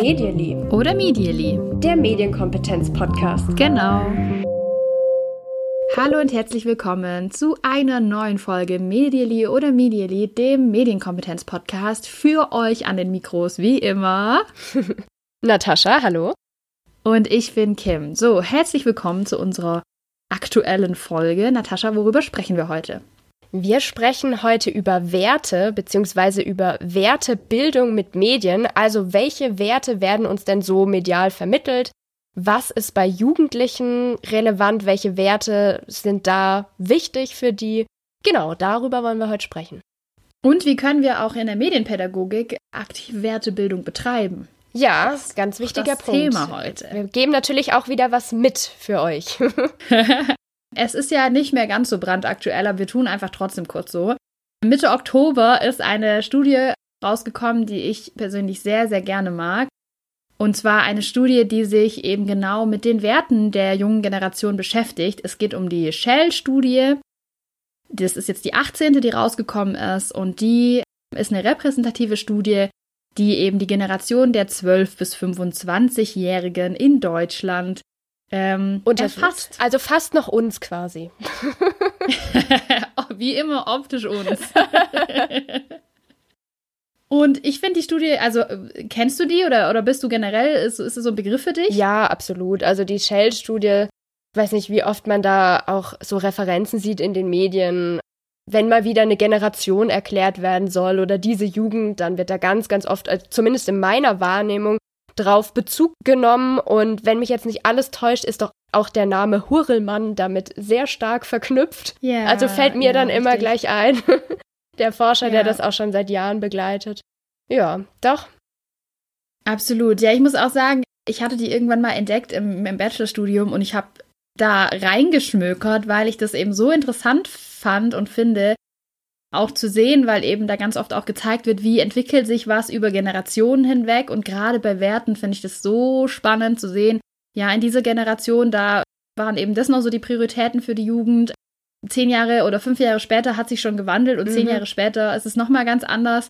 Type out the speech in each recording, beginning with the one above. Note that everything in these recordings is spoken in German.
Medially. Oder Medially. Der Medienkompetenz-Podcast. Genau. Hallo und herzlich willkommen zu einer neuen Folge Medially oder Medially, dem Medienkompetenz-Podcast. Für euch an den Mikros wie immer. Natascha, hallo. Und ich bin Kim. So, herzlich willkommen zu unserer aktuellen Folge. Natascha, worüber sprechen wir heute? Wir sprechen heute über Werte bzw. über Wertebildung mit Medien. Also welche Werte werden uns denn so medial vermittelt? Was ist bei Jugendlichen relevant? Welche Werte sind da wichtig für die? Genau, darüber wollen wir heute sprechen. Und wie können wir auch in der Medienpädagogik aktiv Wertebildung betreiben? Ja, das ganz wichtiger das Punkt. Thema heute. Wir geben natürlich auch wieder was mit für euch. Es ist ja nicht mehr ganz so brandaktuell, aber wir tun einfach trotzdem kurz so. Mitte Oktober ist eine Studie rausgekommen, die ich persönlich sehr, sehr gerne mag. Und zwar eine Studie, die sich eben genau mit den Werten der jungen Generation beschäftigt. Es geht um die Shell-Studie. Das ist jetzt die 18., die rausgekommen ist. Und die ist eine repräsentative Studie, die eben die Generation der 12- bis 25-Jährigen in Deutschland ähm, Unterfasst. Also fast noch uns quasi. Wie immer optisch uns. Und ich finde die Studie, also kennst du die oder, oder bist du generell, ist, ist das so ein Begriff für dich? Ja, absolut. Also die Shell-Studie, ich weiß nicht, wie oft man da auch so Referenzen sieht in den Medien. Wenn mal wieder eine Generation erklärt werden soll oder diese Jugend, dann wird da ganz, ganz oft, also zumindest in meiner Wahrnehmung, drauf Bezug genommen. Und wenn mich jetzt nicht alles täuscht, ist doch auch der Name Hurrellmann damit sehr stark verknüpft. Ja, also fällt mir ja, dann immer richtig. gleich ein. der Forscher, Ja. der das auch schon seit Jahren begleitet. Ja, doch. Absolut. Ja, ich muss auch sagen, ich hatte die irgendwann mal entdeckt im, im Bachelorstudium und ich habe da reingeschmökert, weil ich das eben so interessant fand und finde, auch zu sehen, weil eben da ganz oft auch gezeigt wird, wie entwickelt sich was über Generationen hinweg. Und gerade bei Werten finde ich das so spannend zu sehen. Ja, in dieser Generation, da waren eben das noch so die Prioritäten für die Jugend. Zehn Jahre oder fünf Jahre später hat sich schon gewandelt und zehn Mhm. Jahre später ist es nochmal ganz anders.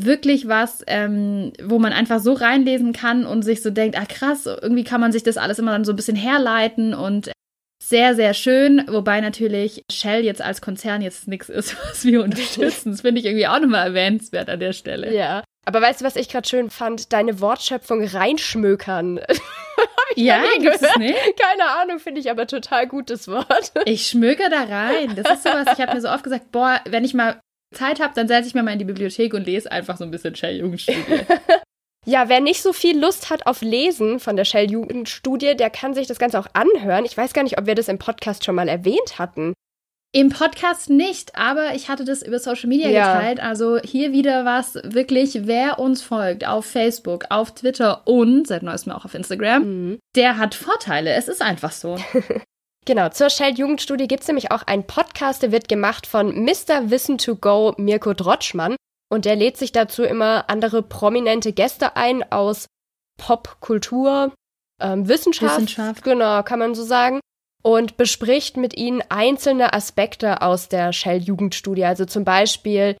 Wirklich was, ähm, wo man einfach so reinlesen kann und sich so denkt, ah krass, irgendwie kann man sich das alles immer dann so ein bisschen herleiten und sehr, sehr schön, wobei natürlich Shell jetzt als Konzern jetzt nichts ist, was wir unterstützen. Das finde ich irgendwie auch nochmal erwähnenswert an der Stelle. Ja. Aber weißt du, was ich gerade schön fand? Deine Wortschöpfung reinschmökern. Ja, gibt's es nicht? Keine Ahnung, finde ich aber total gutes Wort. Ich schmöker da rein. Das ist sowas, ich habe mir so oft gesagt, boah, wenn ich mal Zeit habe, dann setze ich mir mal in die Bibliothek und lese einfach so ein bisschen Shell Jugendstudie. Ja, wer nicht so viel Lust hat auf Lesen von der Shell-Jugendstudie, der kann sich das Ganze auch anhören. Ich weiß gar nicht, ob wir das im Podcast schon mal erwähnt hatten. Im Podcast nicht, aber ich hatte das über Social Media Ja. geteilt. Also hier wieder was wirklich, wer uns folgt auf Facebook, auf Twitter und seit neuestem auch auf Instagram, Mhm. der hat Vorteile. Es ist einfach so. Genau, zur Shell-Jugendstudie gibt es nämlich auch einen Podcast, der wird gemacht von Mr. Wissen to Go Mirko Drotschmann. Und der lädt sich dazu immer andere prominente Gäste ein aus Pop, Kultur, ähm, Wissenschaft, Wissenschaft. genau, kann man so sagen. Und bespricht mit ihnen einzelne Aspekte aus der Shell-Jugendstudie. Also zum Beispiel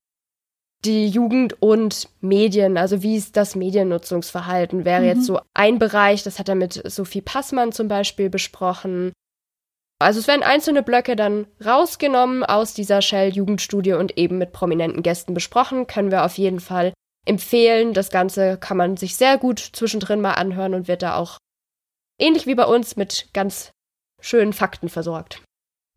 die Jugend und Medien, also wie ist das Mediennutzungsverhalten, wäre Mhm. jetzt so ein Bereich, das hat er mit Sophie Passmann zum Beispiel besprochen. Also es werden einzelne Blöcke dann rausgenommen aus dieser Shell-Jugendstudie und eben mit prominenten Gästen besprochen. Können wir auf jeden Fall empfehlen. Das Ganze kann man sich sehr gut zwischendrin mal anhören und wird da auch ähnlich wie bei uns mit ganz schönen Fakten versorgt.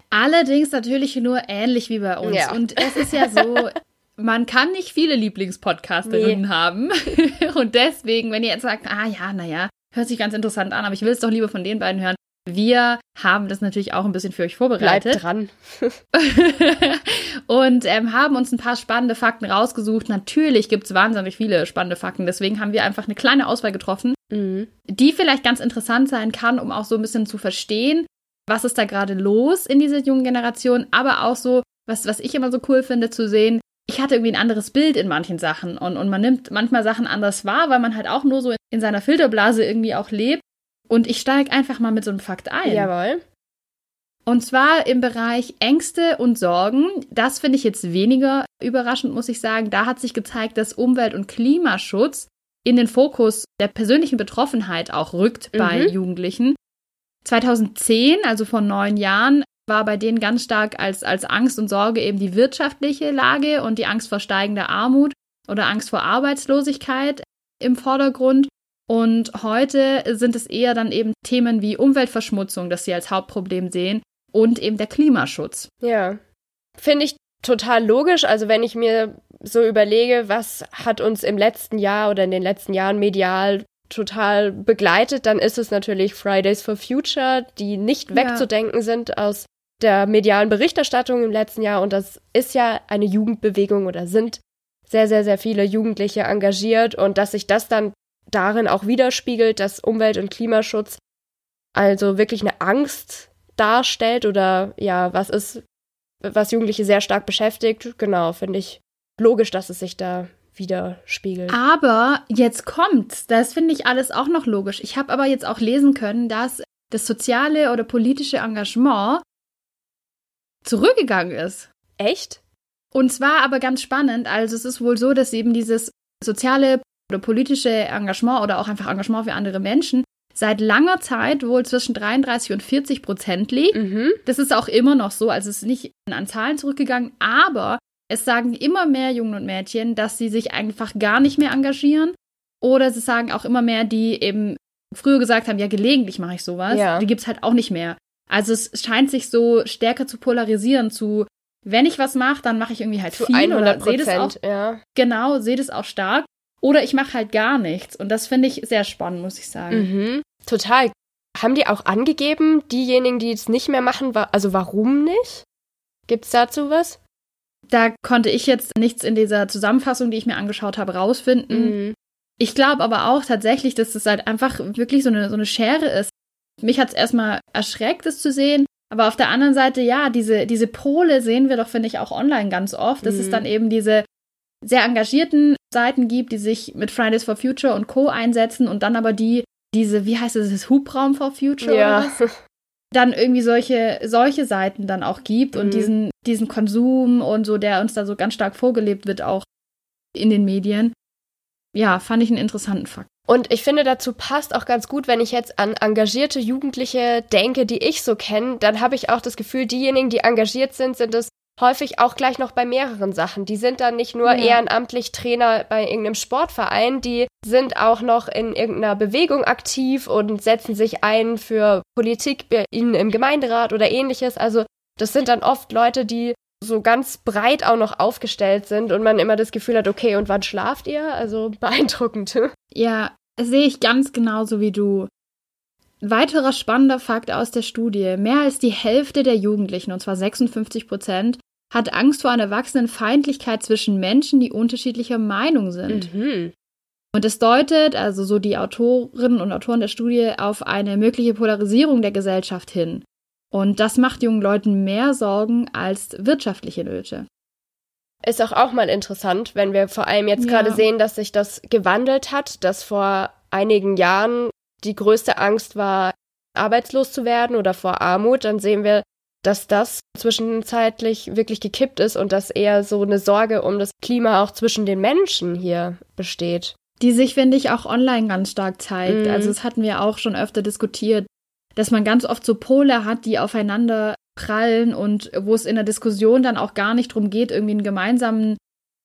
Allerdings natürlich nur ähnlich wie bei uns. Ja. Und es ist ja so, man kann nicht viele Lieblingspodcasterinnen haben. Und deswegen, wenn ihr jetzt sagt, ah ja, naja, hört sich ganz interessant an, aber ich will es doch lieber von den beiden hören. Wir haben das natürlich auch ein bisschen für euch vorbereitet. Bleibt dran. und ähm, haben uns ein paar spannende Fakten rausgesucht. Natürlich gibt es wahnsinnig viele spannende Fakten. Deswegen haben wir einfach eine kleine Auswahl getroffen, Mhm. die vielleicht ganz interessant sein kann, um auch so ein bisschen zu verstehen, was ist da gerade los in dieser jungen Generation, aber auch so, was, was ich immer so cool finde zu sehen, ich hatte irgendwie ein anderes Bild in manchen Sachen und, und man nimmt manchmal Sachen anders wahr, weil man halt auch nur so in seiner Filterblase irgendwie auch lebt. Und ich steige einfach mal mit so einem Fakt ein. Jawohl. Und zwar im Bereich Ängste und Sorgen. Das finde ich jetzt weniger überraschend, muss ich sagen. Da hat sich gezeigt, dass Umwelt- und Klimaschutz in den Fokus der persönlichen Betroffenheit auch rückt bei Mhm. Jugendlichen. 2010, also vor neun Jahren, war bei denen ganz stark als, als Angst und Sorge eben die wirtschaftliche Lage und die Angst vor steigender Armut oder Angst vor Arbeitslosigkeit im Vordergrund. Und heute sind es eher dann eben Themen wie Umweltverschmutzung, das sie als Hauptproblem sehen, und eben der Klimaschutz. Ja. Finde ich total logisch. Also wenn ich mir so überlege, was hat uns im letzten Jahr oder in den letzten Jahren medial total begleitet, dann ist es natürlich Fridays for Future, die nicht Ja. wegzudenken sind aus der medialen Berichterstattung im letzten Jahr. Und das ist ja eine Jugendbewegung oder sind sehr, sehr, sehr viele Jugendliche engagiert und dass sich das dann darin auch widerspiegelt, dass Umwelt- und Klimaschutz also wirklich eine Angst darstellt oder ja, was ist, was Jugendliche sehr stark beschäftigt. Genau, finde ich logisch, dass es sich da widerspiegelt. Aber jetzt kommt's. Das finde ich alles auch noch logisch. Ich habe aber jetzt auch lesen können, dass das soziale oder politische Engagement zurückgegangen ist. Echt? Und zwar aber ganz spannend. Also es ist wohl so, dass eben dieses soziale oder politische Engagement oder auch einfach Engagement für andere Menschen seit langer Zeit wohl zwischen 33 und 40 Prozent liegt. Mhm. Das ist auch immer noch so. Also es ist nicht an Zahlen zurückgegangen, aber es sagen immer mehr Jungen und Mädchen, dass sie sich einfach gar nicht mehr engagieren. Oder sie sagen auch immer mehr, die eben früher gesagt haben, ja, gelegentlich mache ich sowas. Ja. Die gibt's halt auch nicht mehr. Also es scheint sich so stärker zu polarisieren, zu wenn ich was mache, dann mache ich irgendwie halt Zu viel 100 oder sehe das auch ja. genau, sehe das auch stark. Oder ich mache halt gar nichts. Und das finde ich sehr spannend, muss ich sagen. Mhm. Total. Haben die auch angegeben, diejenigen, die es nicht mehr machen, wa also warum nicht? Gibt's dazu was? Da konnte ich jetzt nichts in dieser Zusammenfassung, die ich mir angeschaut habe, rausfinden. Mhm. Ich glaube aber auch tatsächlich, dass es halt einfach wirklich so eine, so eine Schere ist. Mich hat es erstmal erschreckt, es zu sehen. Aber auf der anderen Seite, ja, diese, diese Pole sehen wir doch, finde ich, auch online ganz oft, dass es Mhm. dann eben diese sehr engagierten Seiten gibt, die sich mit Fridays for Future und Co. einsetzen und dann aber die, diese, wie heißt es, das Hubraum for Future Ja. oder was? Dann irgendwie solche, solche Seiten dann auch gibt und Mhm. diesen, diesen Konsum und so, der uns da so ganz stark vorgelebt wird, auch in den Medien. Ja, fand ich einen interessanten Fakt. Und ich finde, dazu passt auch ganz gut, wenn ich jetzt an engagierte Jugendliche denke, die ich so kenne, dann habe ich auch das Gefühl, diejenigen, die engagiert sind, sind es häufig auch gleich noch bei mehreren Sachen. Die sind dann nicht nur Ja. ehrenamtlich Trainer bei irgendeinem Sportverein, die sind auch noch in irgendeiner Bewegung aktiv und setzen sich ein für Politik bei ihnen im Gemeinderat oder ähnliches. Also das sind dann oft Leute, die so ganz breit auch noch aufgestellt sind und man immer das Gefühl hat, okay, und wann schlaft ihr? Also beeindruckend. Ja, sehe ich ganz genauso wie du. Weiterer spannender Fakt aus der Studie. Mehr als die Hälfte der Jugendlichen, und zwar 56 Prozent, hat Angst vor einer wachsenden Feindlichkeit zwischen Menschen, die unterschiedlicher Meinung sind. Mhm. Und es deutet, also so die Autorinnen und Autoren der Studie, auf eine mögliche Polarisierung der Gesellschaft hin. Und das macht jungen Leuten mehr Sorgen als wirtschaftliche Nöte. Ist auch, auch mal interessant, wenn wir vor allem jetzt Ja. gerade sehen, dass sich das gewandelt hat, dass vor einigen Jahren die größte Angst war, arbeitslos zu werden oder vor Armut, dann sehen wir, dass das zwischenzeitlich wirklich gekippt ist und dass eher so eine Sorge um das Klima auch zwischen den Menschen hier besteht. die sich, finde ich, auch online ganz stark zeigt. Mhm. Also das hatten wir auch schon öfter diskutiert, dass man ganz oft so Pole hat, die aufeinander prallen und wo es in der Diskussion dann auch gar nicht darum geht, irgendwie einen gemeinsamen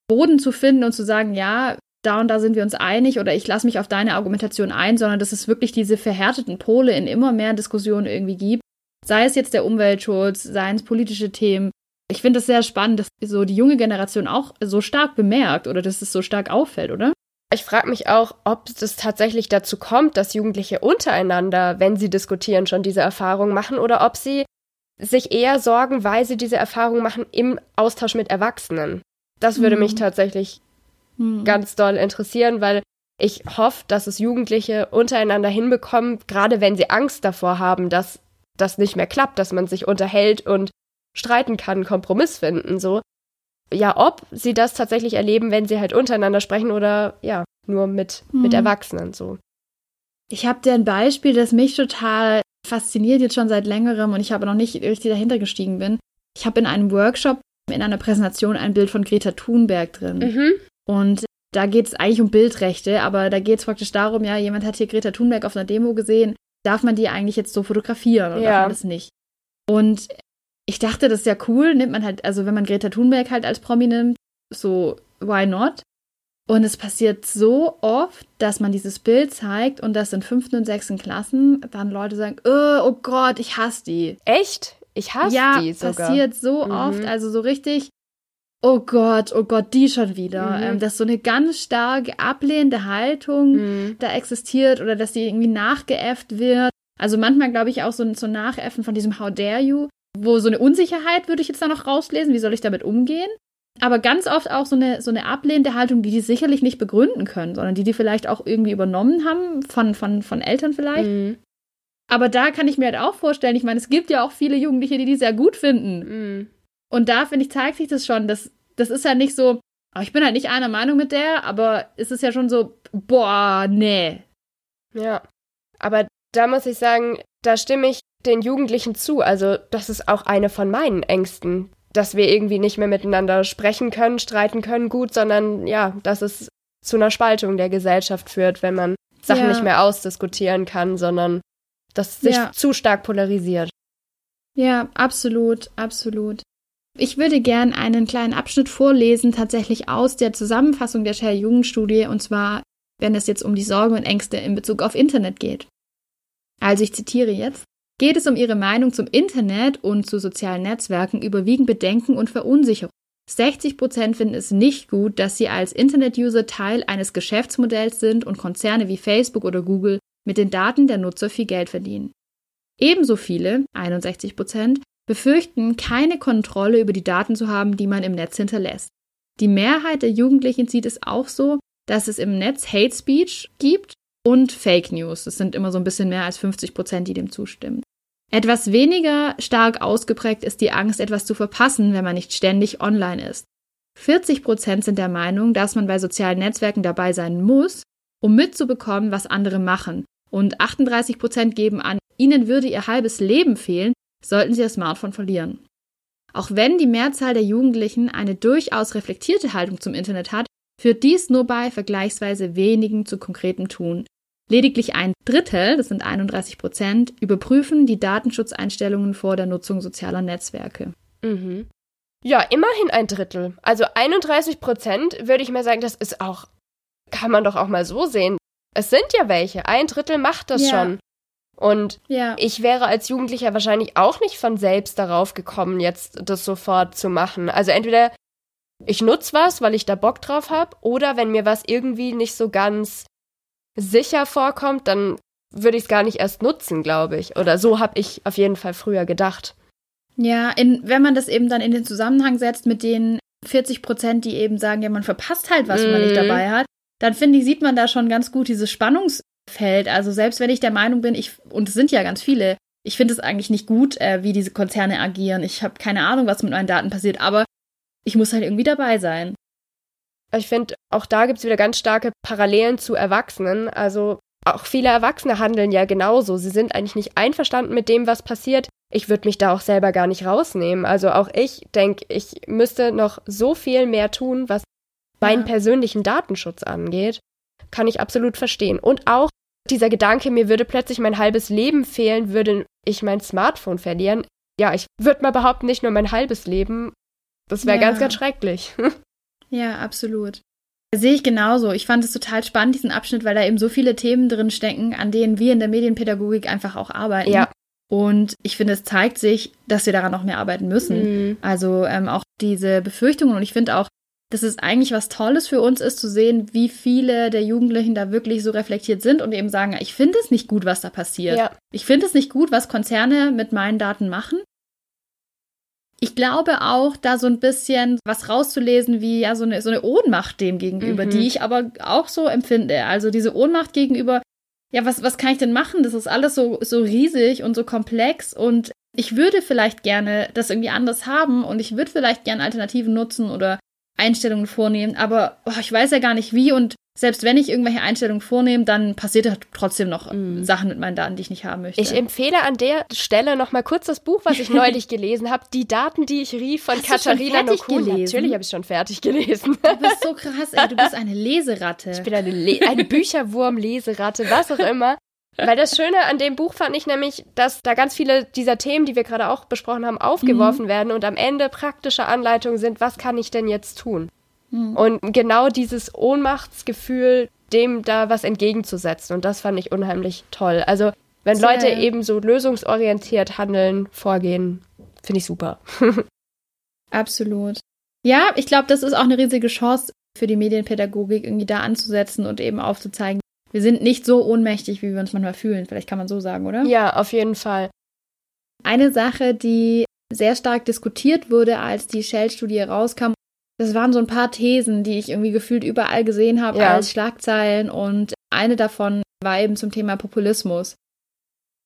Boden zu finden und zu sagen, ja, da und da sind wir uns einig oder ich lasse mich auf deine Argumentation ein, sondern dass es wirklich diese verhärteten Pole in immer mehr Diskussionen irgendwie gibt. Sei es jetzt der Umweltschutz, seien es politische Themen. Ich finde es sehr spannend, dass so die junge Generation auch so stark bemerkt oder dass es so stark auffällt, oder? Ich frage mich auch, ob es tatsächlich dazu kommt, dass Jugendliche untereinander, wenn sie diskutieren, schon diese Erfahrung machen oder ob sie sich eher sorgen, weil sie diese Erfahrung machen im Austausch mit Erwachsenen. Das würde Mhm. mich tatsächlich Hm. ganz doll interessieren, weil ich hoffe, dass es Jugendliche untereinander hinbekommen, gerade wenn sie Angst davor haben, dass das nicht mehr klappt, dass man sich unterhält und streiten kann, Kompromiss finden, so. Ja, ob sie das tatsächlich erleben, wenn sie halt untereinander sprechen oder ja, nur mit, mit Mhm. Erwachsenen, so. Ich habe dir ein Beispiel, das mich total fasziniert jetzt schon seit längerem und ich habe noch nicht richtig dahinter gestiegen bin. Ich habe in einem Workshop in einer Präsentation ein Bild von Greta Thunberg drin. Mhm. Und da geht es eigentlich um Bildrechte, aber da geht es praktisch darum, ja, jemand hat hier Greta Thunberg auf einer Demo gesehen, darf man die eigentlich jetzt so fotografieren oder ja. darf man das nicht? Und ich dachte, das ist ja cool, nimmt man halt, also wenn man Greta Thunberg halt als Promi nimmt, so, why not? Und es passiert so oft, dass man dieses Bild zeigt und dass in fünften und sechsten Klassen dann Leute sagen, oh, oh Gott, ich hasse die. Echt? Ich hasse ja, die sogar. Ja, passiert so mhm. oft, also so richtig, oh Gott, oh Gott, die schon wieder. Mhm. Ähm, dass so eine ganz starke ablehnende Haltung mhm. da existiert oder dass die irgendwie nachgeäfft wird. Also manchmal glaube ich auch so, so Nachäffen von diesem How dare you, wo so eine Unsicherheit würde ich jetzt da noch rauslesen, wie soll ich damit umgehen? Aber ganz oft auch so eine, so eine ablehnende Haltung, die die sicherlich nicht begründen können, sondern die die vielleicht auch irgendwie übernommen haben, von, von, von Eltern vielleicht. Mhm. Aber da kann ich mir halt auch vorstellen, ich meine, es gibt ja auch viele Jugendliche, die die sehr gut finden. Und da, finde ich, zeigt sich das schon. Das, das ist ja nicht so, oh, ich bin halt nicht einer Meinung mit der, aber es ist ja schon so, boah, nee. Ja. Aber da muss ich sagen, da stimme ich den Jugendlichen zu. Also, das ist auch eine von meinen Ängsten, dass wir irgendwie nicht mehr miteinander sprechen können, streiten können, gut, sondern ja, dass es zu einer Spaltung der Gesellschaft führt, wenn man Sachen ja. nicht mehr ausdiskutieren kann, sondern das sich ja. zu stark polarisiert. Ja, absolut, absolut. Ich würde gern einen kleinen Abschnitt vorlesen, tatsächlich aus der Zusammenfassung der Share Jugendstudie, und zwar, wenn es jetzt um die Sorgen und Ängste in Bezug auf Internet geht. Also ich zitiere jetzt. Geht es um Ihre Meinung zum Internet und zu sozialen Netzwerken, überwiegen Bedenken und Verunsicherung. 60 Prozent finden es nicht gut, dass sie als Internet-User Teil eines Geschäftsmodells sind und Konzerne wie Facebook oder Google mit den Daten der Nutzer viel Geld verdienen. Ebenso viele, 61 Prozent, befürchten, keine Kontrolle über die Daten zu haben, die man im Netz hinterlässt. Die Mehrheit der Jugendlichen sieht es auch so, dass es im Netz Hate Speech gibt und Fake News. Das sind immer so ein bisschen mehr als 50 Prozent, die dem zustimmen. Etwas weniger stark ausgeprägt ist die Angst, etwas zu verpassen, wenn man nicht ständig online ist. 40 Prozent sind der Meinung, dass man bei sozialen Netzwerken dabei sein muss, um mitzubekommen, was andere machen. Und 38 Prozent geben an, ihnen würde ihr halbes Leben fehlen, sollten sie das Smartphone verlieren. Auch wenn die Mehrzahl der Jugendlichen eine durchaus reflektierte Haltung zum Internet hat, führt dies nur bei vergleichsweise wenigen zu konkretem Tun. Lediglich ein Drittel, das sind 31 Prozent, überprüfen die Datenschutzeinstellungen vor der Nutzung sozialer Netzwerke. Mhm. Ja, immerhin ein Drittel. Also 31 Prozent würde ich mal sagen, das ist auch, kann man doch auch mal so sehen. Es sind ja welche. Ein Drittel macht das ja. schon. Und ja. ich wäre als Jugendlicher wahrscheinlich auch nicht von selbst darauf gekommen, jetzt das sofort zu machen. Also entweder ich nutze was, weil ich da Bock drauf habe, oder wenn mir was irgendwie nicht so ganz sicher vorkommt, dann würde ich es gar nicht erst nutzen, glaube ich. Oder so habe ich auf jeden Fall früher gedacht. Ja, in, wenn man das eben dann in den Zusammenhang setzt mit den 40 Prozent, die eben sagen, ja, man verpasst halt was, wenn man nicht mhm. dabei hat, dann finde ich, sieht man da schon ganz gut dieses Spannungs fällt. Also selbst wenn ich der Meinung bin, ich, und es sind ja ganz viele, ich finde es eigentlich nicht gut, äh, wie diese Konzerne agieren. Ich habe keine Ahnung, was mit meinen Daten passiert, aber ich muss halt irgendwie dabei sein. Ich finde, auch da gibt es wieder ganz starke Parallelen zu Erwachsenen. Also auch viele Erwachsene handeln ja genauso. Sie sind eigentlich nicht einverstanden mit dem, was passiert. Ich würde mich da auch selber gar nicht rausnehmen. Also auch ich denke, ich müsste noch so viel mehr tun, was meinen ja. persönlichen Datenschutz angeht. Kann ich absolut verstehen. Und auch dieser Gedanke, mir würde plötzlich mein halbes Leben fehlen, würde ich mein Smartphone verlieren. Ja, ich würde mal behaupten, nicht nur mein halbes Leben. Das wäre ja. ganz, ganz schrecklich. ja, absolut. Sehe ich genauso. Ich fand es total spannend, diesen Abschnitt, weil da eben so viele Themen drin stecken, an denen wir in der Medienpädagogik einfach auch arbeiten. Ja. Und ich finde, es zeigt sich, dass wir daran noch mehr arbeiten müssen. Mhm. Also ähm, auch diese Befürchtungen. Und ich finde auch, dass es eigentlich was Tolles für uns ist, zu sehen, wie viele der Jugendlichen da wirklich so reflektiert sind und eben sagen, ich finde es nicht gut, was da passiert. Ja. Ich finde es nicht gut, was Konzerne mit meinen Daten machen. Ich glaube auch, da so ein bisschen was rauszulesen, wie ja so eine, so eine Ohnmacht dem gegenüber, mhm. die ich aber auch so empfinde. Also diese Ohnmacht gegenüber, ja, was, was kann ich denn machen? Das ist alles so, so riesig und so komplex und ich würde vielleicht gerne das irgendwie anders haben und ich würde vielleicht gerne Alternativen nutzen oder Einstellungen vornehmen, aber oh, ich weiß ja gar nicht wie und selbst wenn ich irgendwelche Einstellungen vornehme, dann passiert da trotzdem noch Mhm. Sachen mit meinen Daten, die ich nicht haben möchte. Ich empfehle an der Stelle noch mal kurz das Buch, was ich neulich gelesen habe, Die Daten, die ich rief von Hast Katharina Nokun. Natürlich habe ich schon fertig gelesen. du bist so krass, ey, du bist eine Leseratte. Ich bin eine, Le eine Bücherwurm, Leseratte, was auch immer. Weil das Schöne an dem Buch fand ich nämlich, dass da ganz viele dieser Themen, die wir gerade auch besprochen haben, aufgeworfen werden und am Ende praktische Anleitungen sind, was kann ich denn jetzt tun? Und genau dieses Ohnmachtsgefühl, dem da was entgegenzusetzen. Und das fand ich unheimlich toll. Also, wenn Sehr. Leute eben so lösungsorientiert handeln, vorgehen, finde ich super. Absolut. Ja, ich glaube, das ist auch eine riesige Chance für die Medienpädagogik, irgendwie da anzusetzen und eben aufzuzeigen, wir sind nicht so ohnmächtig, wie wir uns manchmal fühlen. Vielleicht kann man so sagen, oder? Ja, auf jeden Fall. Eine Sache, die sehr stark diskutiert wurde, als die Shell-Studie rauskam, das waren so ein paar Thesen, die ich irgendwie gefühlt überall gesehen habe Ja. als Schlagzeilen und eine davon war eben zum Thema Populismus.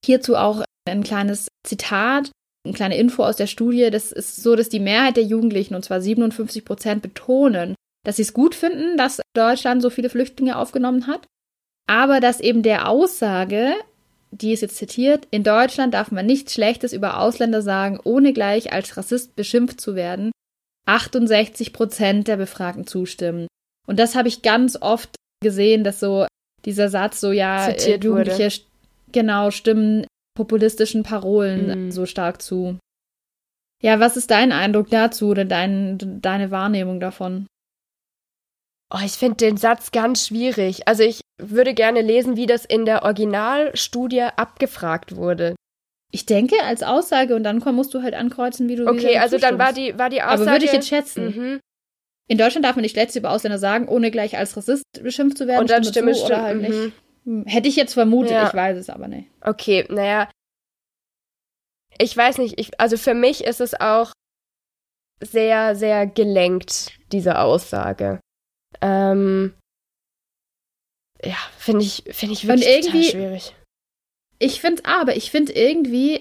Hierzu auch ein kleines Zitat, eine kleine Info aus der Studie. Das ist so, dass die Mehrheit der Jugendlichen, und zwar 57 Prozent, betonen, dass sie es gut finden, dass Deutschland so viele Flüchtlinge aufgenommen hat, aber dass eben der Aussage, die ist jetzt zitiert, in Deutschland darf man nichts Schlechtes über Ausländer sagen, ohne gleich als Rassist beschimpft zu werden, 68 Prozent der Befragten zustimmen. Und das habe ich ganz oft gesehen, dass so dieser Satz so, ja, äh, Zitiert Jugendliche wurde. genau stimmen populistischen Parolen Mhm. so stark zu. Ja, was ist dein Eindruck dazu oder dein, deine Wahrnehmung davon? Oh, ich finde den Satz ganz schwierig. Also ich würde gerne lesen, wie das in der Originalstudie abgefragt wurde. Ich denke, als Aussage und dann musst du halt ankreuzen, wie du Okay, also dann war die, war die Aussage. Aber würde ich jetzt schätzen. Mhm. In Deutschland darf man nicht Schlechtes über Ausländer sagen, ohne gleich als Rassist beschimpft zu werden. Und dann Stimme, oder Stimme. halt nicht. mhm. Hm, Hätte ich jetzt vermutet, Ja. ich weiß es aber nicht. Okay, naja. Ich weiß nicht, ich, also für mich ist es auch sehr, sehr gelenkt, diese Aussage. Ähm, ja, finde ich, finde ich wirklich irgendwie- total schwierig. Ich finde es aber, ich finde irgendwie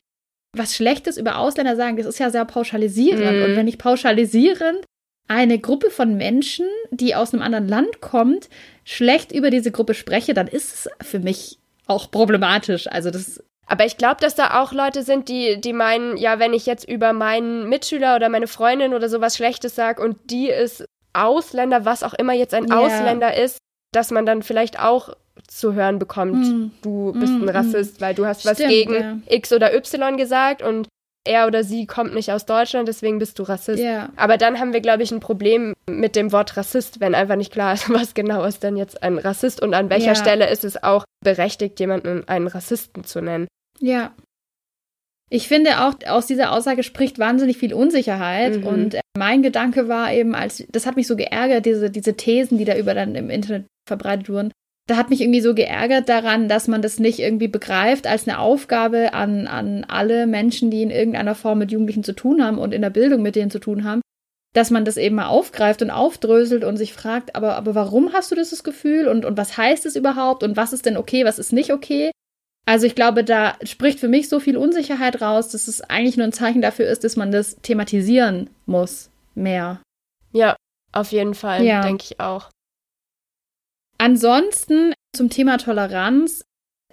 was Schlechtes über Ausländer sagen, das ist ja sehr pauschalisierend. Mhm. Und wenn ich pauschalisierend eine Gruppe von Menschen, die aus einem anderen Land kommt, schlecht über diese Gruppe spreche, dann ist es für mich auch problematisch. Also das Aber ich glaube, dass da auch Leute sind, die, die meinen, ja, wenn ich jetzt über meinen Mitschüler oder meine Freundin oder sowas Schlechtes sage und die ist Ausländer, was auch immer jetzt ein Ja. Ausländer ist, dass man dann vielleicht auch zu hören bekommt, Hm. du bist Hm, ein Rassist, weil du hast was Stimmt, gegen ja. X oder Y gesagt und er oder sie kommt nicht aus Deutschland, deswegen bist du Rassist. ja. Aber dann haben wir, glaube ich, ein Problem mit dem Wort Rassist, wenn einfach nicht klar ist, was genau ist denn jetzt ein Rassist und an welcher Ja. Stelle ist es auch berechtigt, jemanden einen Rassisten zu nennen. Ja. Ich finde auch, aus dieser Aussage spricht wahnsinnig viel Unsicherheit. Mhm. Und äh, mein Gedanke war eben, als das hat mich so geärgert, diese, diese Thesen, die da über dann im Internet verbreitet wurden. Da hat mich irgendwie so geärgert daran, dass man das nicht irgendwie begreift als eine Aufgabe an, an alle Menschen, die in irgendeiner Form mit Jugendlichen zu tun haben und in der Bildung mit denen zu tun haben, dass man das eben mal aufgreift und aufdröselt und sich fragt, aber, aber warum hast du dieses Gefühl und, und was heißt es überhaupt und was ist denn okay, was ist nicht okay? Also ich glaube, da spricht für mich so viel Unsicherheit raus, dass es eigentlich nur ein Zeichen dafür ist, dass man das thematisieren muss. Mehr. Ja, auf jeden Fall, Ja. denke ich auch. Ansonsten zum Thema Toleranz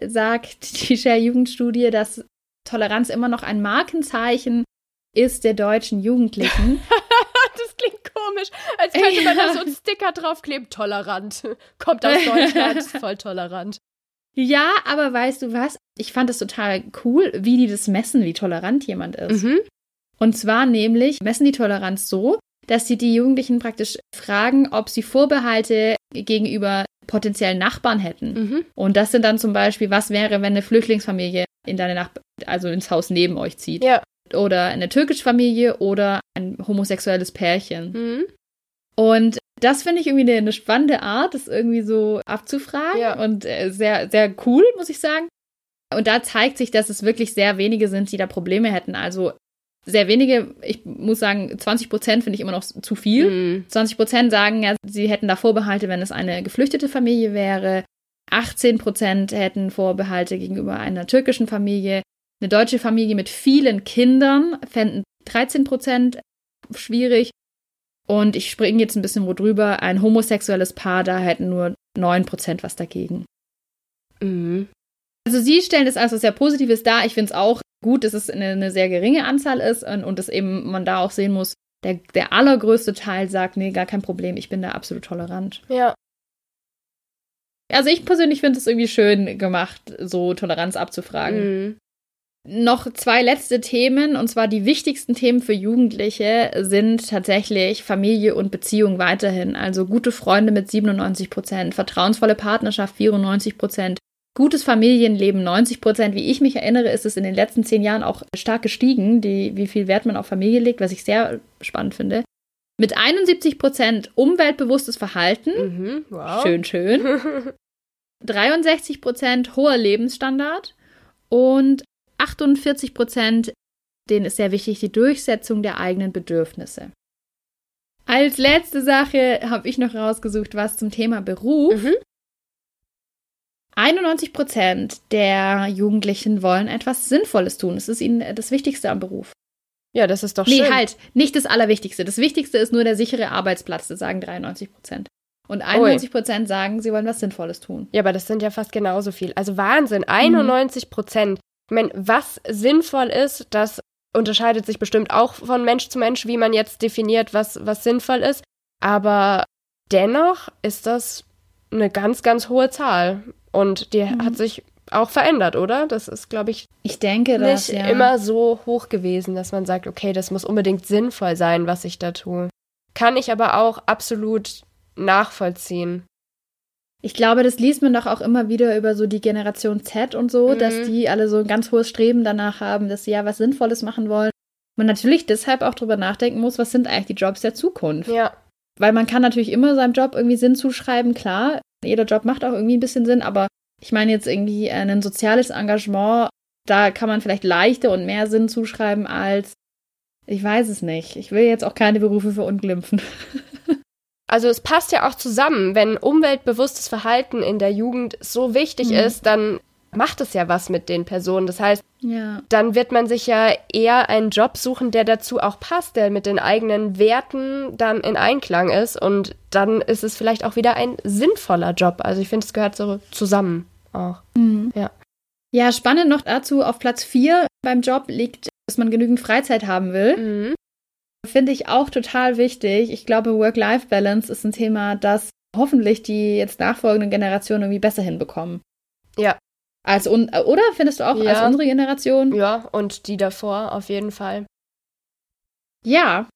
sagt die Share Jugendstudie, dass Toleranz immer noch ein Markenzeichen ist der deutschen Jugendlichen. Das klingt komisch, als könnte man Ja. da so einen Sticker draufkleben, tolerant. Kommt aus Deutschland, ist voll tolerant. Ja, aber weißt du was? Ich fand es total cool, wie die das messen, wie tolerant jemand ist. Mhm. Und zwar nämlich messen die Toleranz so, dass sie die Jugendlichen praktisch fragen, ob sie Vorbehalte gegenüber potenziellen Nachbarn hätten. Mhm. Und das sind dann zum Beispiel, was wäre, wenn eine Flüchtlingsfamilie in deine Nachbar also ins Haus neben euch zieht? Ja. Oder eine türkische Familie oder ein homosexuelles Pärchen. Mhm. Und das finde ich irgendwie eine, spannende Art, das irgendwie so abzufragen. Ja. Und äh, sehr, sehr cool, muss ich sagen. Und da zeigt sich, dass es wirklich sehr wenige sind, die da Probleme hätten. Also sehr wenige, ich muss sagen, 20 Prozent finde ich immer noch zu viel. Mhm. 20 Prozent sagen, ja, sie hätten da Vorbehalte, wenn es eine geflüchtete Familie wäre. 18 Prozent hätten Vorbehalte gegenüber einer türkischen Familie. Eine deutsche Familie mit vielen Kindern fänden 13 Prozent schwierig. Und ich springe jetzt ein bisschen wo drüber. Ein homosexuelles Paar, da hätten nur 9% was dagegen. Mhm. Also sie stellen das als was sehr Positives dar. Ich finde es auch gut, dass es eine, eine, sehr geringe Anzahl ist und, und dass eben man da auch sehen muss, der, der allergrößte Teil sagt, nee, gar kein Problem, ich bin da absolut tolerant. Ja. Also ich persönlich finde es irgendwie schön gemacht, so Toleranz abzufragen. Mhm. Noch zwei letzte Themen, und zwar die wichtigsten Themen für Jugendliche sind tatsächlich Familie und Beziehung weiterhin. Also gute Freunde mit 97 Prozent, vertrauensvolle Partnerschaft 94 Prozent, gutes Familienleben 90 Prozent. Wie ich mich erinnere, ist es in den letzten zehn Jahren auch stark gestiegen, die, wie viel Wert man auf Familie legt, was ich sehr spannend finde. Mit 71 Prozent umweltbewusstes Verhalten. Mhm. Wow. Schön, schön. 63 Prozent hoher Lebensstandard und 48 Prozent, denen ist sehr wichtig die Durchsetzung der eigenen Bedürfnisse. Als letzte Sache habe ich noch rausgesucht, was zum Thema Beruf. Mhm. 91 Prozent der Jugendlichen wollen etwas Sinnvolles tun. Es ist ihnen das Wichtigste am Beruf. Ja, das ist doch nee, schön. Nee, halt, nicht das Allerwichtigste. Das Wichtigste ist nur der sichere Arbeitsplatz, das sagen 93 Prozent. Und 91 Prozent sagen, sie wollen was Sinnvolles tun. Ja, aber das sind ja fast genauso viel. Also Wahnsinn, 91 Prozent. Ich meine, was sinnvoll ist, das unterscheidet sich bestimmt auch von Mensch zu Mensch, wie man jetzt definiert, was, was sinnvoll ist. Aber dennoch ist das eine ganz, ganz hohe Zahl. Und die mhm. hat sich auch verändert, oder? Das ist, glaube ich, ich denke, nicht das, ja. immer so hoch gewesen, dass man sagt, okay, das muss unbedingt sinnvoll sein, was ich da tue. Kann ich aber auch absolut nachvollziehen. Ich glaube, das liest man doch auch immer wieder über so die Generation Z und so, mhm. dass die alle so ein ganz hohes Streben danach haben, dass sie ja was Sinnvolles machen wollen. Man natürlich deshalb auch drüber nachdenken muss, was sind eigentlich die Jobs der Zukunft. Ja. Weil man kann natürlich immer seinem Job irgendwie Sinn zuschreiben, klar. Jeder Job macht auch irgendwie ein bisschen Sinn, aber ich meine jetzt irgendwie ein soziales Engagement, da kann man vielleicht leichter und mehr Sinn zuschreiben als, ich weiß es nicht. Ich will jetzt auch keine Berufe verunglimpfen. Also es passt ja auch zusammen, wenn umweltbewusstes Verhalten in der Jugend so wichtig mhm. ist, dann macht es ja was mit den Personen. Das heißt, ja. dann wird man sich ja eher einen Job suchen, der dazu auch passt, der mit den eigenen Werten dann in Einklang ist. Und dann ist es vielleicht auch wieder ein sinnvoller Job. Also ich finde, es gehört so zusammen auch. Mhm. Ja. Ja, spannend noch dazu, auf Platz 4 beim Job liegt, dass man genügend Freizeit haben will. Mhm. Finde ich auch total wichtig. Ich glaube, Work-Life-Balance ist ein Thema, das hoffentlich die jetzt nachfolgenden Generationen irgendwie besser hinbekommen. Ja. Als un oder findest du auch ja. als unsere Generation? Ja, und die davor auf jeden Fall. Ja.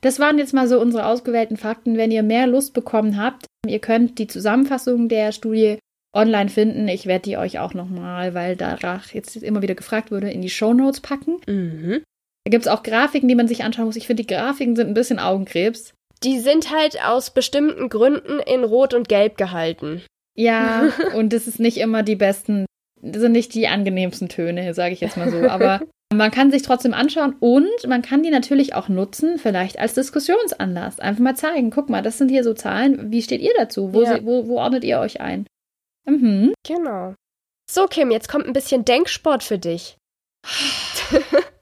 Das waren jetzt mal so unsere ausgewählten Fakten. Wenn ihr mehr Lust bekommen habt, ihr könnt die Zusammenfassung der Studie online finden. Ich werde die euch auch nochmal, weil danach jetzt immer wieder gefragt wurde, in die Show Notes packen. Mhm. Da gibt es auch Grafiken, die man sich anschauen muss. Ich finde, die Grafiken sind ein bisschen Augenkrebs. Die sind halt aus bestimmten Gründen in Rot und Gelb gehalten. Ja, und das ist nicht immer die besten, das sind nicht die angenehmsten Töne, sage ich jetzt mal so. Aber man kann sich trotzdem anschauen und man kann die natürlich auch nutzen, vielleicht als Diskussionsanlass. Einfach mal zeigen, guck mal, das sind hier so Zahlen. Wie steht ihr dazu? Wo, Ja. wo, wo ordnet ihr euch ein? Mhm. Genau. So, Kim, jetzt kommt ein bisschen Denksport für dich.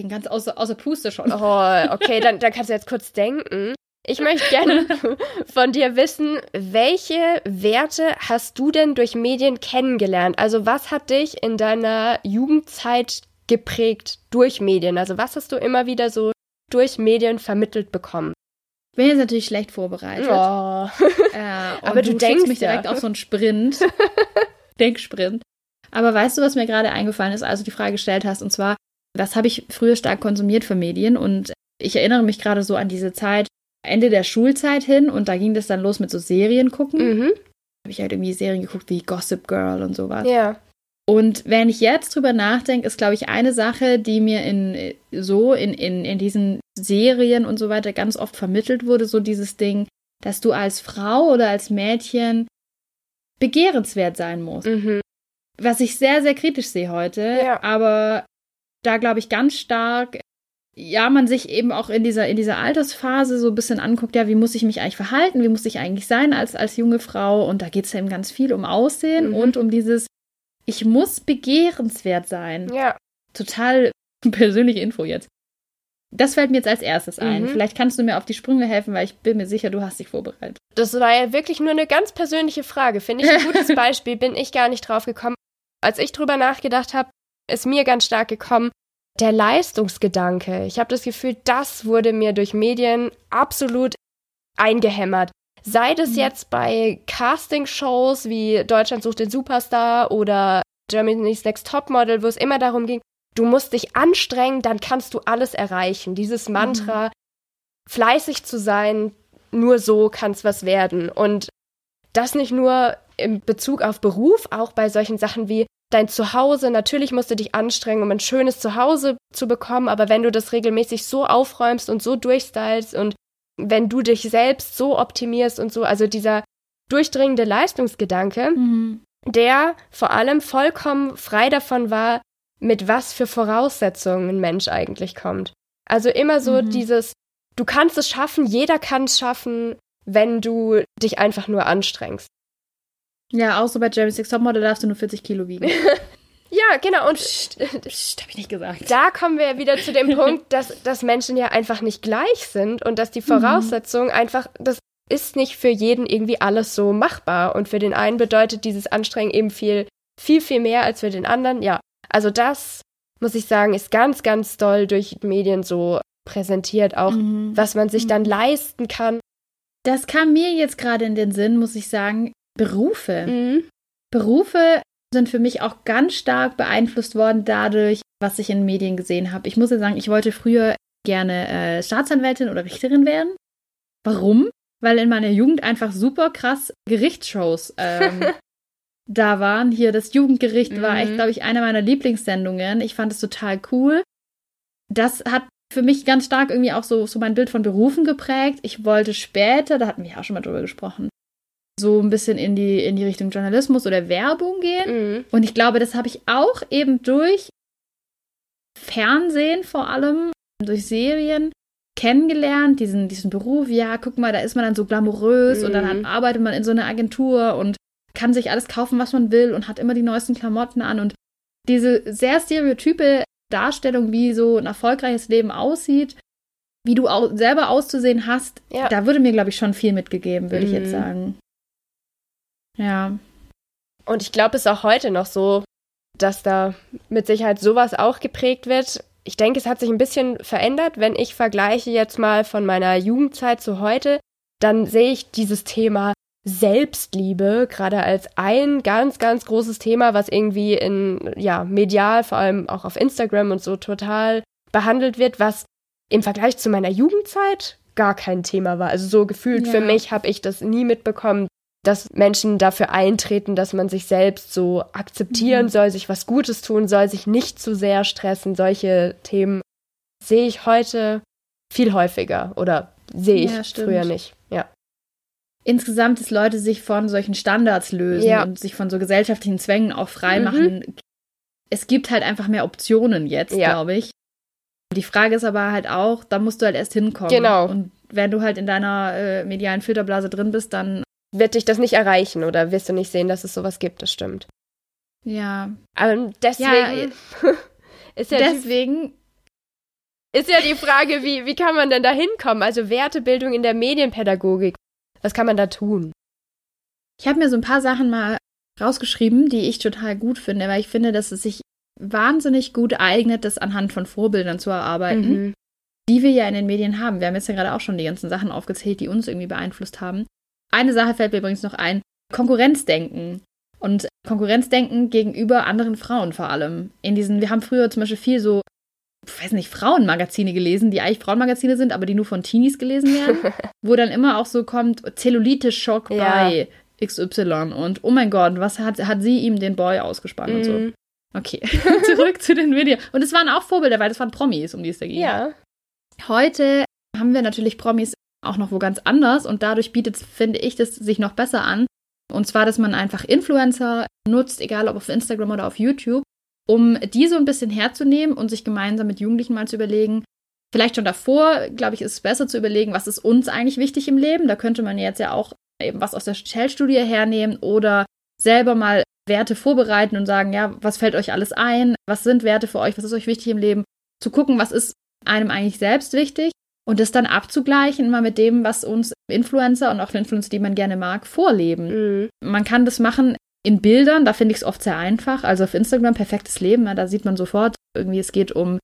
Bin ganz außer, außer Puste schon. Oh, okay, dann, dann kannst du jetzt kurz denken. Ich möchte gerne von dir wissen, welche Werte hast du denn durch Medien kennengelernt? Also was hat dich in deiner Jugendzeit geprägt durch Medien? Also was hast du immer wieder so durch Medien vermittelt bekommen? Ich bin jetzt natürlich schlecht vorbereitet. Oh. Äh, Aber du schickst denkst mich ja. direkt auf so einen Sprint. Denksprint. Aber weißt du, was mir gerade eingefallen ist, als du die Frage gestellt hast? Und zwar, was habe ich früher stark konsumiert für Medien? Und ich erinnere mich gerade so an diese Zeit, Ende der Schulzeit hin. Und da ging das dann los mit so Serien gucken. Mhm. Habe ich halt irgendwie Serien geguckt wie Gossip Girl und sowas. Ja. Und wenn ich jetzt drüber nachdenke, ist, glaube ich, eine Sache, die mir in so in, in, in diesen Serien und so weiter ganz oft vermittelt wurde, so dieses Ding, dass du als Frau oder als Mädchen begehrenswert sein musst. Mhm. Was ich sehr, sehr kritisch sehe heute. Ja. Aber da glaube ich ganz stark, ja, man sich eben auch in dieser, in dieser Altersphase so ein bisschen anguckt, ja, wie muss ich mich eigentlich verhalten, wie muss ich eigentlich sein als, als junge Frau? Und da geht es ja eben ganz viel um Aussehen Mhm. und um dieses, ich muss begehrenswert sein. Ja. Total persönliche Info jetzt. Das fällt mir jetzt als erstes ein. Mhm. Vielleicht kannst du mir auf die Sprünge helfen, weil ich bin mir sicher, du hast dich vorbereitet. Das war ja wirklich nur eine ganz persönliche Frage. Finde ich ein gutes Beispiel, bin ich gar nicht drauf gekommen. Als ich drüber nachgedacht habe, ist mir ganz stark gekommen, der Leistungsgedanke. Ich habe das Gefühl, das wurde mir durch Medien absolut eingehämmert. Sei das Mhm. jetzt bei Castingshows wie Deutschland sucht den Superstar oder Germany's Next Topmodel, wo es immer darum ging, du musst dich anstrengen, dann kannst du alles erreichen. Dieses Mantra, fleißig zu sein, nur so kann es was werden. Und das nicht nur im Bezug auf Beruf, auch bei solchen Sachen wie dein Zuhause. Natürlich musst du dich anstrengen, um ein schönes Zuhause zu bekommen, aber wenn du das regelmäßig so aufräumst und so durchstylst und wenn du dich selbst so optimierst und so, also dieser durchdringende Leistungsgedanke, der vor allem vollkommen frei davon war, mit was für Voraussetzungen ein Mensch eigentlich kommt. Also immer so Mhm. dieses, du kannst es schaffen, jeder kann es schaffen, wenn du dich einfach nur anstrengst. Ja, auch so bei Jeremy Six Topmodel darfst du nur 40 Kilo wiegen. Ja, genau. Und Psst, hab ich nicht gesagt. da kommen wir wieder zu dem Punkt, dass, dass Menschen ja einfach nicht gleich sind und dass die Voraussetzungen einfach, das ist nicht für jeden irgendwie alles so machbar. Und für den einen bedeutet dieses Anstrengen eben viel, viel, viel mehr als für den anderen. Ja, also das, muss ich sagen, ist ganz, ganz doll durch Medien so präsentiert, auch Mhm. was man sich dann leisten kann. Das kam mir jetzt gerade in den Sinn, muss ich sagen. Berufe. Mhm. Berufe sind für mich auch ganz stark beeinflusst worden dadurch, was ich in Medien gesehen habe. Ich muss ja sagen, ich wollte früher gerne äh, Staatsanwältin oder Richterin werden. Warum? Weil in meiner Jugend einfach super krass Gerichtsshows ähm, da waren. Hier das Jugendgericht war Mhm. echt, glaube ich, eine meiner Lieblingssendungen. Ich fand es total cool. Das hat für mich ganz stark irgendwie auch so, so mein Bild von Berufen geprägt. Ich wollte später, da hatten wir ja auch schon mal drüber gesprochen, so ein bisschen in die, in die Richtung Journalismus oder Werbung gehen. Mhm. Und ich glaube, das habe ich auch eben durch Fernsehen vor allem, durch Serien kennengelernt, diesen, diesen Beruf. Ja, guck mal, da ist man dann so glamourös und dann Mhm. hat, arbeitet man in so einer Agentur und kann sich alles kaufen, was man will und hat immer die neuesten Klamotten an. Und diese sehr stereotype Darstellung, wie so ein erfolgreiches Leben aussieht, wie du au selber auszusehen hast, Ja. da würde mir, glaube ich, schon viel mitgegeben, würde ich jetzt Mhm. sagen. Ja. Und ich glaube, es ist auch heute noch so, dass da mit Sicherheit sowas auch geprägt wird. Ich denke, es hat sich ein bisschen verändert. Wenn ich vergleiche jetzt mal von meiner Jugendzeit zu heute, dann sehe ich dieses Thema Selbstliebe gerade als ein ganz, ganz großes Thema, was irgendwie in, ja, medial, vor allem auch auf Instagram und so total behandelt wird, was im Vergleich zu meiner Jugendzeit gar kein Thema war. Also so gefühlt Ja. für mich habe ich das nie mitbekommen, dass Menschen dafür eintreten, dass man sich selbst so akzeptieren Mhm. soll, sich was Gutes tun soll, sich nicht zu sehr stressen. Solche Themen sehe ich heute viel häufiger oder sehe ich Ja, früher nicht. Ja. insgesamt, dass Leute sich von solchen Standards lösen Ja. und sich von so gesellschaftlichen Zwängen auch freimachen. Es gibt halt einfach mehr Optionen jetzt, Ja. glaube ich. Die Frage ist aber halt auch, da musst du halt erst hinkommen. Genau. Und wenn du halt in deiner äh, medialen Filterblase drin bist, dann Wird dich das nicht erreichen oder wirst du nicht sehen, dass es sowas gibt, das stimmt. ja. Aber deswegen Ja, ist, ja die, Deswegen, ist ja die Frage, wie, wie kann man denn da hinkommen? Also Wertebildung in der Medienpädagogik. Was kann man da tun? ich habe mir so ein paar Sachen mal rausgeschrieben, die ich total gut finde, weil ich finde, dass es sich wahnsinnig gut eignet, das anhand von Vorbildern zu erarbeiten. Mhm. die wir ja in den Medien haben. Wir haben jetzt ja gerade auch schon die ganzen Sachen aufgezählt, die uns irgendwie beeinflusst haben. Eine Sache fällt mir übrigens noch ein: Konkurrenzdenken. Und Konkurrenzdenken gegenüber anderen Frauen vor allem. In diesen, wir haben früher zum Beispiel viel so, ich weiß nicht, Frauenmagazine gelesen, die eigentlich Frauenmagazine sind, aber die nur von Teenies gelesen werden, wo dann immer auch so kommt, Zellulite-Schock Ja. bei XY und oh mein Gott, was hat, hat sie ihm den Boy ausgespannt und so. Mhm. Okay, zurück zu den Videos. Und es waren auch Vorbilder, weil das waren Promis, um die es da ging. Ja. Heute haben wir natürlich Promis auch noch wo ganz anders und dadurch bietet, finde ich, das sich noch besser an. Und zwar, dass man einfach Influencer nutzt, egal ob auf Instagram oder auf YouTube, um die so ein bisschen herzunehmen und sich gemeinsam mit Jugendlichen mal zu überlegen. Vielleicht schon davor, glaube ich, ist es besser zu überlegen, was ist uns eigentlich wichtig im Leben. Da könnte man jetzt ja auch eben was aus der Shell-Studie hernehmen oder selber mal Werte vorbereiten und sagen, ja, was fällt euch alles ein? Was sind Werte für euch? Was ist euch wichtig im Leben? Zu gucken, was ist einem eigentlich selbst wichtig? Und das dann abzugleichen immer mit dem, was uns Influencer und auch Influencer, die man gerne mag, vorleben. Mhm. Man kann das machen in Bildern, da finde ich es oft sehr einfach. Also auf Instagram perfektes Leben, da sieht man sofort irgendwie, es geht um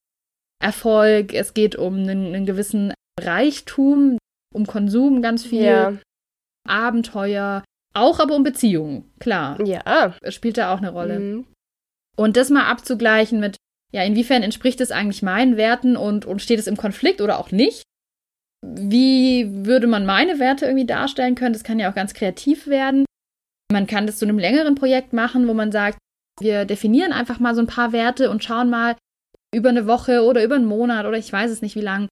Erfolg, es geht um einen, einen gewissen Reichtum, um Konsum ganz viel, ja. Abenteuer, auch aber um Beziehungen, klar. Ja. Es spielt da auch eine Rolle. Mhm. Und das mal abzugleichen mit, ja, inwiefern entspricht es eigentlich meinen Werten und, und steht es im Konflikt oder auch nicht? Wie würde man meine Werte irgendwie darstellen können? Das kann ja auch ganz kreativ werden. Man kann das zu einem längeren Projekt machen, wo man sagt, wir definieren einfach mal so ein paar Werte und schauen mal über eine Woche oder über einen Monat oder ich weiß es nicht wie lang,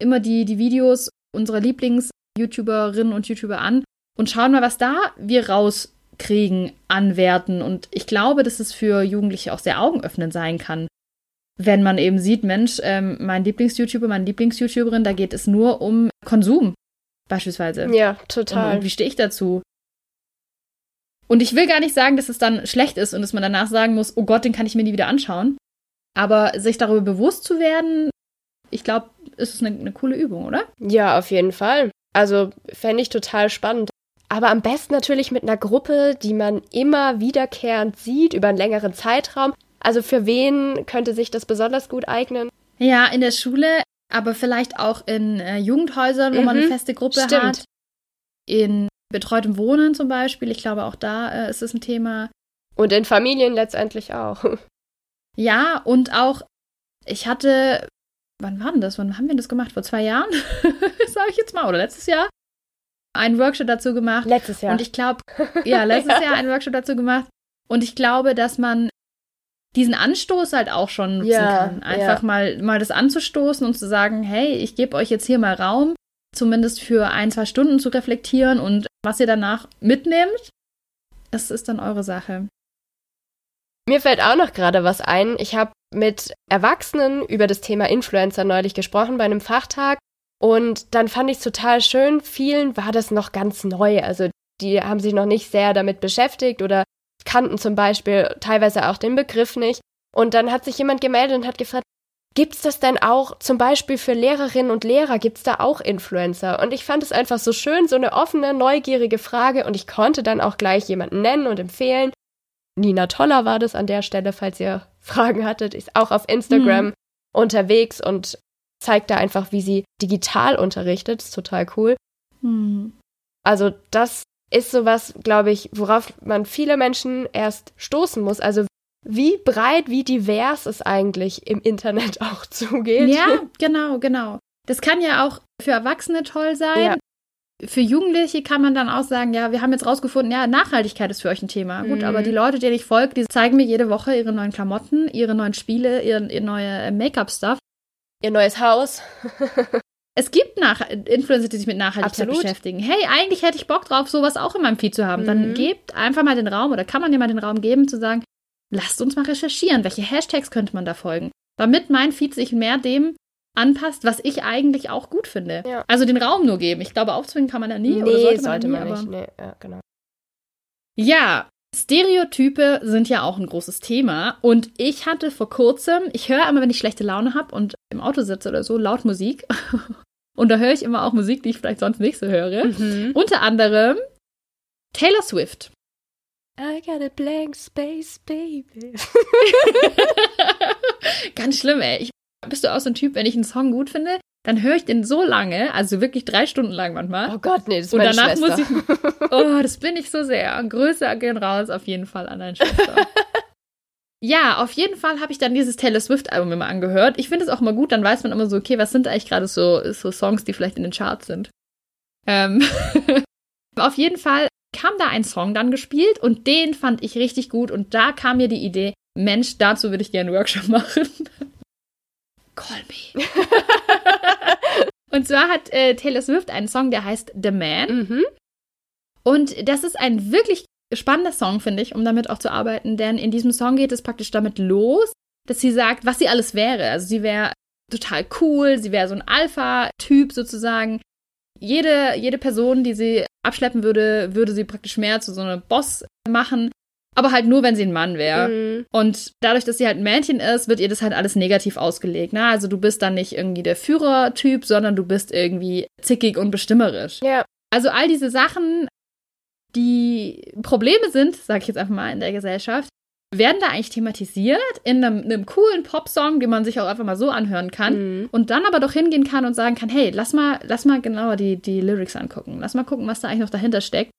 immer die, die Videos unserer Lieblings-YouTuberinnen und YouTuber an und schauen mal, was da wir rauskriegen an Werten. Und ich glaube, dass es für Jugendliche auch sehr augenöffnend sein kann. Wenn man eben sieht, Mensch, ähm, mein Lieblings-YouTuber, meine Lieblings-YouTuberin, da geht es nur um Konsum, beispielsweise. Ja, total. Und, und wie stehe ich dazu? Und ich will gar nicht sagen, dass es dann schlecht ist und dass man danach sagen muss, oh Gott, den kann ich mir nie wieder anschauen. Aber sich darüber bewusst zu werden, ich glaube, ist eine, eine coole Übung, oder? Ja, auf jeden Fall. Also fände ich total spannend. Aber am besten natürlich mit einer Gruppe, die man immer wiederkehrend sieht über einen längeren Zeitraum. Also für wen könnte sich das besonders gut eignen? Ja, in der Schule, aber vielleicht auch in äh, Jugendhäusern, wo mhm, man eine mhm, feste Gruppe stimmt. hat. In betreutem Wohnen zum Beispiel. Ich glaube, auch da äh, ist es ein Thema. Und in Familien letztendlich auch. Ja, und auch, ich hatte, wann war denn das? Wann haben wir das gemacht? Vor zwei Jahren? Sag ich jetzt mal, oder letztes Jahr? Einen Workshop dazu gemacht. Letztes Jahr. Und ich glaube, ja, letztes ja. Jahr einen Workshop dazu gemacht. Und ich glaube, dass man diesen Anstoß halt auch schon nutzen ja, kann. Einfach ja. mal, mal das anzustoßen und zu sagen, hey, ich gebe euch jetzt hier mal Raum, zumindest für ein, zwei Stunden zu reflektieren und was ihr danach mitnehmt, das ist dann eure Sache. Mir fällt auch noch gerade was ein. Ich habe mit Erwachsenen über das Thema Influencer neulich gesprochen bei einem Fachtag. Und dann fand ich es total schön. Vielen war das noch ganz neu. Also die haben sich noch nicht sehr damit beschäftigt oder kannten zum Beispiel teilweise auch den Begriff nicht. Und dann hat sich jemand gemeldet und hat gefragt, Gibt's das denn auch zum Beispiel für Lehrerinnen und Lehrer? Gibt's da auch Influencer? Und ich fand es einfach so schön, so eine offene, neugierige Frage. Und ich konnte dann auch gleich jemanden nennen und empfehlen. Nina Toller war das an der Stelle, falls ihr Fragen hattet, ist auch auf Instagram mhm. unterwegs und zeigt da einfach, wie sie digital unterrichtet. Ist total cool. Mhm. Also das ist sowas, glaube ich, worauf man viele Menschen erst stoßen muss. Also wie breit, wie divers es eigentlich im Internet auch zugeht. Ja, genau, genau. Das kann ja auch für Erwachsene toll sein. Ja für Jugendliche kann man dann auch sagen, ja, wir haben jetzt rausgefunden, ja, Nachhaltigkeit ist für euch ein Thema. Mhm. Gut, aber die Leute, denen ich folge, die zeigen mir jede Woche ihre neuen Klamotten, ihre neuen Spiele, ihr, ihr neue Make-up-Stuff. Ihr neues Haus. es gibt Nach Influencer, die sich mit Nachhaltigkeit Absolut. beschäftigen. Hey, eigentlich hätte ich Bock drauf, sowas auch in meinem Feed zu haben. Mhm. Dann gebt einfach mal den Raum oder kann man dir mal den Raum geben, zu sagen, lasst uns mal recherchieren, welche Hashtags könnte man da folgen. Damit mein Feed sich mehr dem anpasst, was ich eigentlich auch gut finde. Ja. Also den Raum nur geben. Ich glaube, aufzwingen kann man da nie. Nee, oder sollte man, sollte man nie, nicht. Nee, ja, genau. Ja, Stereotype sind ja auch ein großes Thema. Und ich hatte vor kurzem, ich höre immer, wenn ich schlechte Laune habe und im Auto sitze oder so, laut Musik. und da höre ich immer auch Musik, die ich vielleicht sonst nicht so höre. Mhm. Unter anderem Taylor Swift. I got a blank space, baby. Ganz schlimm, ey. Ich bist du auch so ein Typ, wenn ich einen Song gut finde, dann höre ich den so lange, also wirklich drei Stunden lang manchmal. Oh Gott, nee, das ist meine Und danach Schwester. muss ich, oh, das bin ich so sehr. Grüße gehen raus auf jeden Fall an deine Schwester. ja, auf jeden Fall habe ich dann dieses Taylor Swift-Album immer angehört. Ich finde es auch immer gut, dann weiß man immer so, okay, was sind eigentlich gerade so, so Songs, die vielleicht in den Charts sind. Ähm auf jeden Fall kam da ein Song dann gespielt und den fand ich richtig gut und da kam mir die Idee, Mensch, dazu würde ich gerne einen Workshop machen. Call me. und zwar hat äh, Taylor Swift einen Song, der heißt The Man. Mhm. Und das ist ein wirklich spannender Song, finde ich, um damit auch zu arbeiten, denn in diesem Song geht es praktisch damit los, dass sie sagt, was sie alles wäre. Also sie wäre total cool, sie wäre so ein Alpha-Typ sozusagen. Jede, jede Person, die sie abschleppen würde, würde sie praktisch mehr zu so einem Boss machen. Aber halt nur, wenn sie ein Mann wäre. Mhm. Und dadurch, dass sie halt ein Mädchen ist, wird ihr das halt alles negativ ausgelegt. Ne? Also du bist dann nicht irgendwie der Führertyp, sondern du bist irgendwie zickig und bestimmerisch. Ja. Also all diese Sachen, die Probleme sind, sag ich jetzt einfach mal in der Gesellschaft, werden da eigentlich thematisiert in einem, einem coolen Popsong, den man sich auch einfach mal so anhören kann. Mhm. Und dann aber doch hingehen kann und sagen kann, hey, lass mal, lass mal genauer die, die Lyrics angucken. Lass mal gucken, was da eigentlich noch dahinter steckt.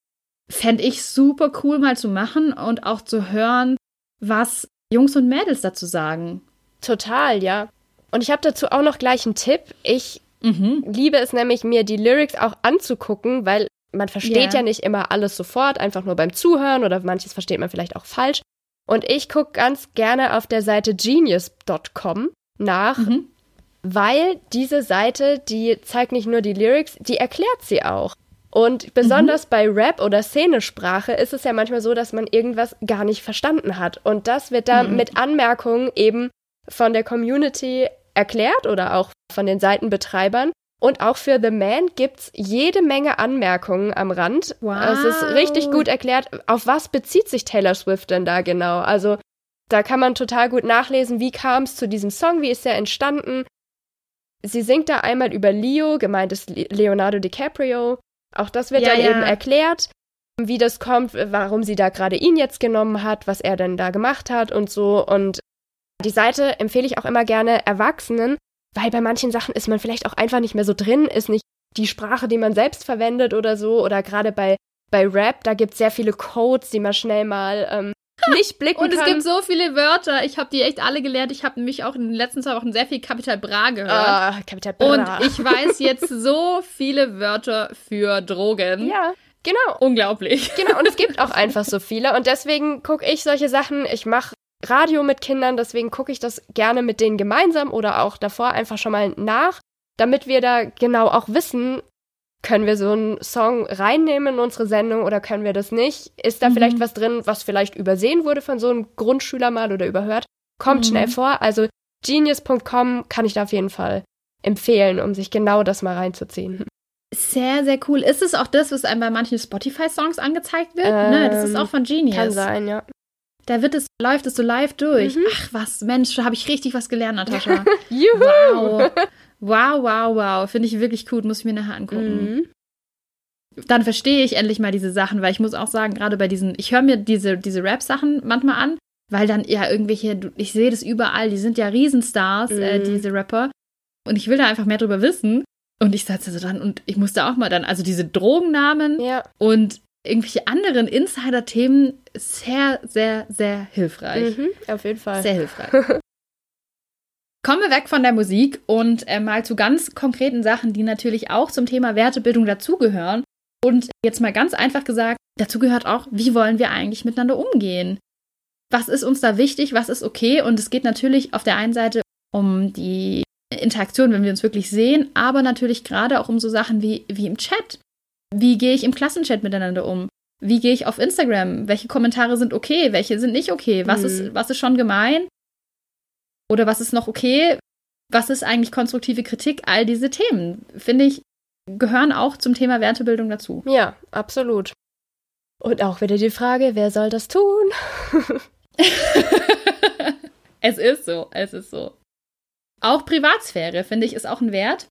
Fände ich super cool mal zu machen und auch zu hören, was Jungs und Mädels dazu sagen. Total, ja. Und ich habe dazu auch noch gleich einen Tipp. Ich Mhm. liebe es nämlich, mir die Lyrics auch anzugucken, weil man versteht Ja. ja nicht immer alles sofort, einfach nur beim Zuhören oder manches versteht man vielleicht auch falsch. Und ich gucke ganz gerne auf der Seite genius.com nach, Mhm. weil diese Seite, die zeigt nicht nur die Lyrics, die erklärt sie auch. Und besonders bei Rap oder Szenesprache ist es ja manchmal so, dass man irgendwas gar nicht verstanden hat. Und das wird dann Mhm. mit Anmerkungen eben von der Community erklärt oder auch von den Seitenbetreibern. Und auch für The Man gibt's jede Menge Anmerkungen am Rand. Wow. Es ist richtig gut erklärt, auf was bezieht sich Taylor Swift denn da genau. Also da kann man total gut nachlesen, wie kam es zu diesem Song, wie ist er entstanden. Sie singt da einmal über Leo, gemeint ist Le- Leonardo DiCaprio. Auch das wird Ja, dann ja. eben erklärt, wie das kommt, warum sie da gerade ihn jetzt genommen hat, was er denn da gemacht hat und so. Und die Seite empfehle ich auch immer gerne Erwachsenen, weil bei manchen Sachen ist man vielleicht auch einfach nicht mehr so drin, ist nicht die Sprache, die man selbst verwendet oder so. Oder gerade bei, bei Rap, da gibt es sehr viele Codes, die man schnell mal ähm, nicht blicken Und es kann. gibt so viele Wörter. Ich habe die echt alle gelernt. Ich habe nämlich auch in den letzten zwei Wochen sehr viel Kapital Bra gehört. Kapital Und Bra. ich weiß jetzt so viele Wörter für Drogen. Ja, genau. Unglaublich. Genau, und es gibt auch einfach so viele. Und deswegen gucke ich solche Sachen. Ich mache Radio mit Kindern, deswegen gucke ich das gerne mit denen gemeinsam oder auch davor einfach schon mal nach, damit wir da genau auch wissen, können wir so einen Song reinnehmen in unsere Sendung oder können wir das nicht? Ist da Mhm. vielleicht was drin, was vielleicht übersehen wurde von so einem Grundschüler mal oder überhört? Kommt Mhm. schnell vor. Also genius.com kann ich da auf jeden Fall empfehlen, um sich genau das mal reinzuziehen. Sehr, sehr cool. Ist es auch das, was einem bei manchen Spotify-Songs angezeigt wird? ne, das ist Ähm, auch von Genius. Kann sein, ja. Da wird es, läuft es so live durch. Mhm. Ach was, Mensch, da habe ich richtig was gelernt, Natascha. Juhu! wow. Wow, wow, wow. Finde ich wirklich gut. Muss ich mir nachher angucken. Mhm. Dann verstehe ich endlich mal diese Sachen, weil ich muss auch sagen, gerade bei diesen, ich höre mir diese, diese Rap-Sachen manchmal an, weil dann ja irgendwelche, ich sehe das überall, die sind ja Riesenstars, äh, Mhm. diese Rapper. Und ich will da einfach mehr drüber wissen. Und ich saß da so dran und ich musste auch mal dann, also diese Drogennamen Ja. und irgendwelche anderen Insider-Themen, sehr, sehr, sehr hilfreich. Mhm, auf jeden Fall. Sehr hilfreich. Kommen wir weg von der Musik und äh, mal zu ganz konkreten Sachen, die natürlich auch zum Thema Wertebildung dazugehören. Und jetzt mal ganz einfach gesagt, dazu gehört auch, wie wollen wir eigentlich miteinander umgehen? Was ist uns da wichtig? Was ist okay? Und es geht natürlich auf der einen Seite um die Interaktion, wenn wir uns wirklich sehen, aber natürlich gerade auch um so Sachen wie, wie im Chat. Wie gehe ich im Klassenchat miteinander um? Wie gehe ich auf Instagram? Welche Kommentare sind okay? Welche sind nicht okay? Was, Mhm. ist, was ist schon gemein? Oder was ist noch okay? Was ist eigentlich konstruktive Kritik? All diese Themen, finde ich, gehören auch zum Thema Wertebildung dazu. Ja, absolut. Und auch wieder die Frage, wer soll das tun? es ist so, es ist so. Auch Privatsphäre, finde ich, ist auch ein Wert.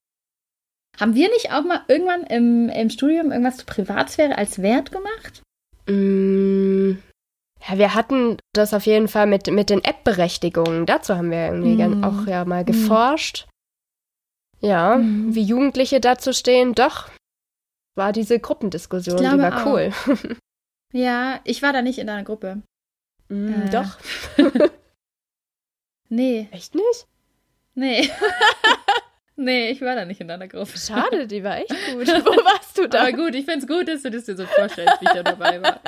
Haben wir nicht auch mal irgendwann im, im Studium irgendwas zu Privatsphäre als Wert gemacht? Mm, ja, wir hatten das auf jeden Fall mit, mit den App-Berechtigungen. Dazu haben wir irgendwie gern- auch ja mal geforscht. Ja, Mm. wie Jugendliche dazu stehen, doch. War diese Gruppendiskussion, die war cool. Ja, ich war da nicht in deiner Gruppe. Mm, Äh. Doch. Nee, Echt nicht? nee. nee, ich war da nicht in deiner Gruppe. Schade, die war echt gut. Wo warst du da? Aber gut, ich finde es gut, dass du das dir so vorstellst, wie ich da dabei war.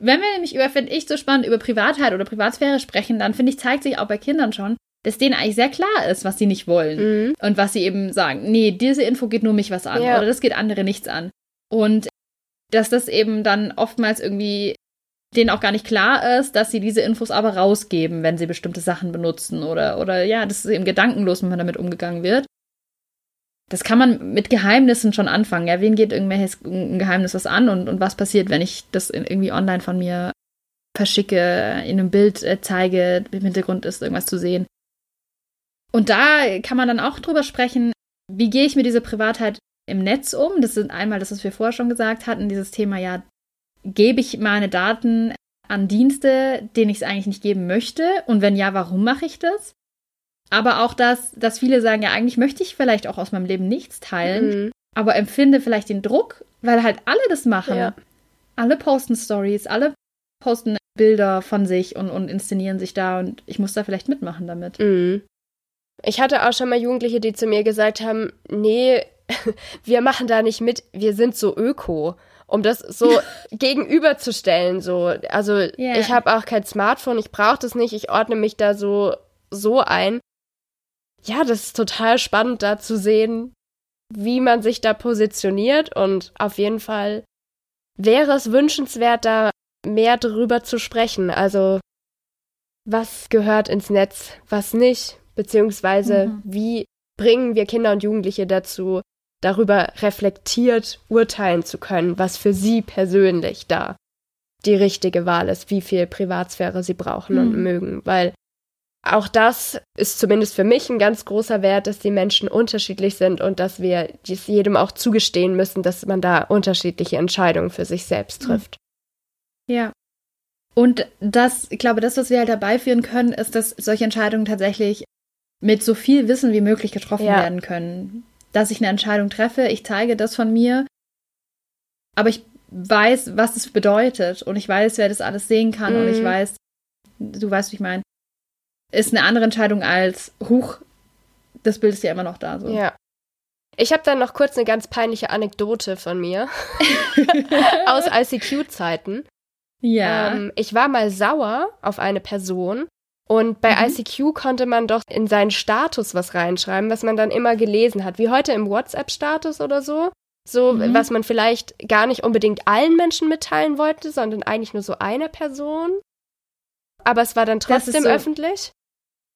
Wenn wir nämlich über, finde ich, so spannend über Privatheit oder Privatsphäre sprechen, dann finde ich, zeigt sich auch bei Kindern schon, dass denen eigentlich sehr klar ist, was sie nicht wollen. Mhm. Und was sie eben sagen, nee, diese Info geht nur mich was an Ja. oder das geht andere nichts an. Und dass das eben dann oftmals irgendwie denen auch gar nicht klar ist, dass sie diese Infos aber rausgeben, wenn sie bestimmte Sachen benutzen oder, oder ja, das ist eben gedankenlos, wenn man damit umgegangen wird. Das kann man mit Geheimnissen schon anfangen. Ja, wen geht irgendwelches Geheimnis was an und, und was passiert, wenn ich das irgendwie online von mir verschicke, in einem Bild äh, zeige, im Hintergrund ist irgendwas zu sehen. Und da kann man dann auch drüber sprechen, wie gehe ich mit dieser Privatheit im Netz um? Das sind einmal das, was wir vorher schon gesagt hatten, dieses Thema, ja, gebe ich meine Daten an Dienste, denen ich es eigentlich nicht geben möchte? Und wenn ja, warum mache ich das? Aber auch das, dass viele sagen, ja, eigentlich möchte ich vielleicht auch aus meinem Leben nichts teilen, mhm. aber empfinde vielleicht den Druck, weil halt alle das machen. Ja. Alle posten Stories, alle posten Bilder von sich und, und inszenieren sich da und ich muss da vielleicht mitmachen damit. Mhm. Ich hatte auch schon mal Jugendliche, die zu mir gesagt haben, nee, wir machen da nicht mit, wir sind so öko. Um das so gegenüberzustellen, so. Also yeah. ich habe auch kein Smartphone, ich brauche das nicht, ich ordne mich da so, so ein. Ja, das ist total spannend da zu sehen, wie man sich da positioniert und auf jeden Fall wäre es wünschenswert, da mehr drüber zu sprechen. Also was gehört ins Netz, was nicht, beziehungsweise mhm. wie bringen wir Kinder und Jugendliche dazu, darüber reflektiert urteilen zu können, was für sie persönlich da die richtige Wahl ist, wie viel Privatsphäre sie brauchen mhm. und mögen, weil auch das ist zumindest für mich ein ganz großer Wert, dass die Menschen unterschiedlich sind und dass wir es jedem auch zugestehen müssen, dass man da unterschiedliche Entscheidungen für sich selbst trifft. Ja. Und das, ich glaube, das, was wir halt dabei führen können, ist, dass solche Entscheidungen tatsächlich mit so viel Wissen wie möglich getroffen ja. werden können. Dass ich eine Entscheidung treffe, ich zeige das von mir, aber ich weiß, was es bedeutet und ich weiß, wer das alles sehen kann mhm. und ich mhm. weiß, du weißt, wie ich meine, ist eine andere Entscheidung als, huch, das Bild ist ja immer noch da. So. Ja. Ich habe dann noch kurz eine ganz peinliche Anekdote von mir aus ICQ-Zeiten. Ja. Ähm, ich war mal sauer auf eine Person und bei mhm. ICQ konnte man doch in seinen Status was reinschreiben, was man dann immer gelesen hat, wie heute im WhatsApp-Status oder so. So, mhm. was man vielleicht gar nicht unbedingt allen Menschen mitteilen wollte, sondern eigentlich nur so einer Person. Aber es war dann trotzdem so öffentlich.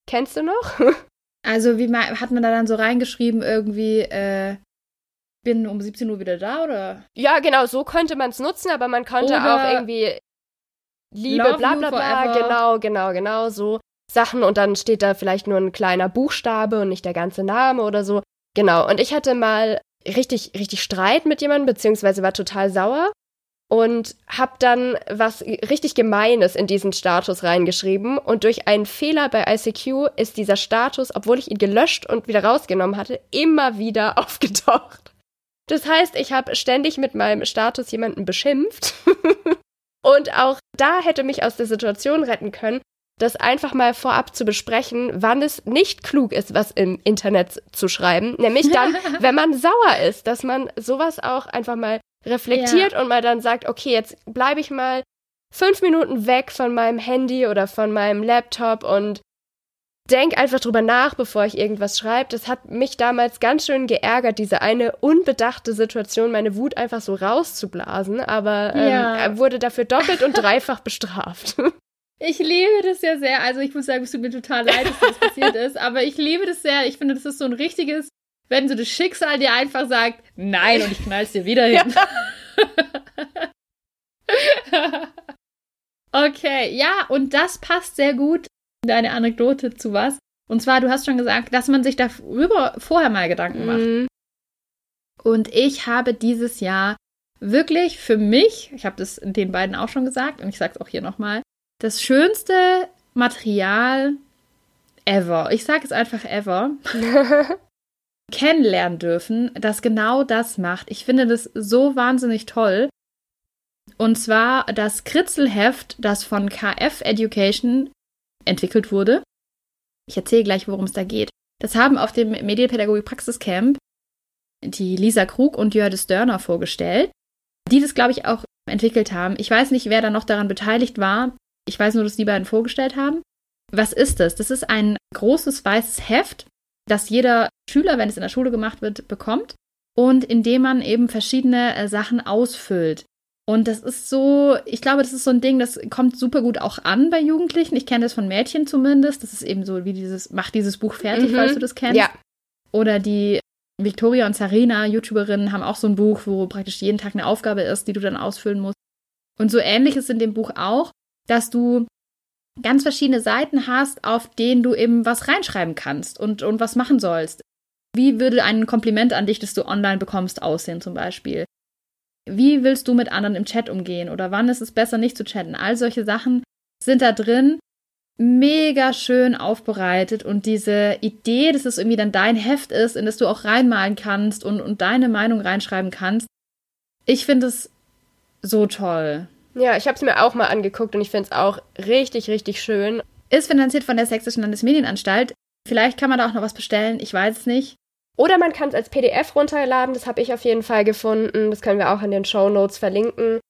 Kennst du noch? also, wie hat man da dann so reingeschrieben, irgendwie, äh, bin um 17 Uhr wieder da, oder? Ja, genau, so könnte man es nutzen, aber man konnte oder auch irgendwie Liebe, Love bla bla bla, genau, genau, genau, so Sachen und dann steht da vielleicht nur ein kleiner Buchstabe und nicht der ganze Name oder so. Genau, und ich hatte mal richtig, richtig Streit mit jemandem, beziehungsweise war total sauer und hab dann was richtig Gemeines in diesen Status reingeschrieben und durch einen Fehler bei ICQ ist dieser Status, obwohl ich ihn gelöscht und wieder rausgenommen hatte, immer wieder aufgetaucht. Das heißt, ich habe ständig mit meinem Status jemanden beschimpft Und auch da hätte mich aus der Situation retten können, das einfach mal vorab zu besprechen, wann es nicht klug ist, was im Internet zu schreiben. Nämlich dann, wenn man sauer ist, dass man sowas auch einfach mal reflektiert ja. und mal dann sagt, okay, jetzt bleibe ich mal fünf Minuten weg von meinem Handy oder von meinem Laptop und denk einfach drüber nach, bevor ich irgendwas schreibe. Das hat mich damals ganz schön geärgert, diese eine unbedachte Situation, meine Wut einfach so rauszublasen, aber ähm, ja. wurde dafür doppelt und dreifach bestraft. Ich liebe das ja sehr. Also ich muss sagen, es tut mir total leid, dass das passiert ist, aber ich liebe das sehr. Ich finde, das ist so ein richtiges, wenn so das Schicksal dir einfach sagt, nein, und ich knall's dir wieder hin. Ja. okay, ja, und das passt sehr gut deine Anekdote zu was. Und zwar, du hast schon gesagt, dass man sich darüber vorher mal Gedanken macht. Mhm. Und ich habe dieses Jahr wirklich für mich, ich habe das den beiden auch schon gesagt und ich sage es auch hier nochmal, das schönste Material ever, ich sage es einfach ever, kennenlernen dürfen, das genau das macht. Ich finde das so wahnsinnig toll. Und zwar das Kritzelheft, das von KF Education entwickelt wurde. Ich erzähle gleich, worum es da geht. Das haben auf dem Medienpädagogik Praxiscamp die Lisa Krug und Jördis Dörner vorgestellt, die das, glaube ich, auch entwickelt haben. Ich weiß nicht, wer da noch daran beteiligt war. Ich weiß nur, dass die beiden vorgestellt haben. Was ist das? Das ist ein großes weißes Heft, das jeder Schüler, wenn es in der Schule gemacht wird, bekommt und in dem man eben verschiedene äh, Sachen ausfüllt. Und das ist so, ich glaube, das ist so ein Ding, das kommt super gut auch an bei Jugendlichen. Ich kenne das von Mädchen zumindest. Das ist eben so wie dieses, mach dieses Buch fertig, mhm. falls du das kennst. Ja. Oder die Victoria und Sarina, YouTuberinnen, haben auch so ein Buch, wo praktisch jeden Tag eine Aufgabe ist, die du dann ausfüllen musst. Und so ähnlich ist in dem Buch auch. dass du ganz verschiedene Seiten hast, auf denen du eben was reinschreiben kannst und, und was machen sollst. Wie würde ein Kompliment an dich, das du online bekommst, aussehen zum Beispiel? Wie willst du mit anderen im Chat umgehen? Oder wann ist es besser, nicht zu chatten? All solche Sachen sind da drin mega schön aufbereitet und diese Idee, dass es irgendwie dann dein Heft ist, in das du auch reinmalen kannst und, und deine Meinung reinschreiben kannst. Ich finde es so toll. Ja, ich habe es mir auch mal angeguckt und ich finde es auch richtig, richtig schön. Ist finanziert von der Sächsischen Landesmedienanstalt. Vielleicht kann man da auch noch was bestellen, ich weiß es nicht. Oder man kann es als PDF runterladen, das habe ich auf jeden Fall gefunden. Das können wir auch in den Show Notes verlinken.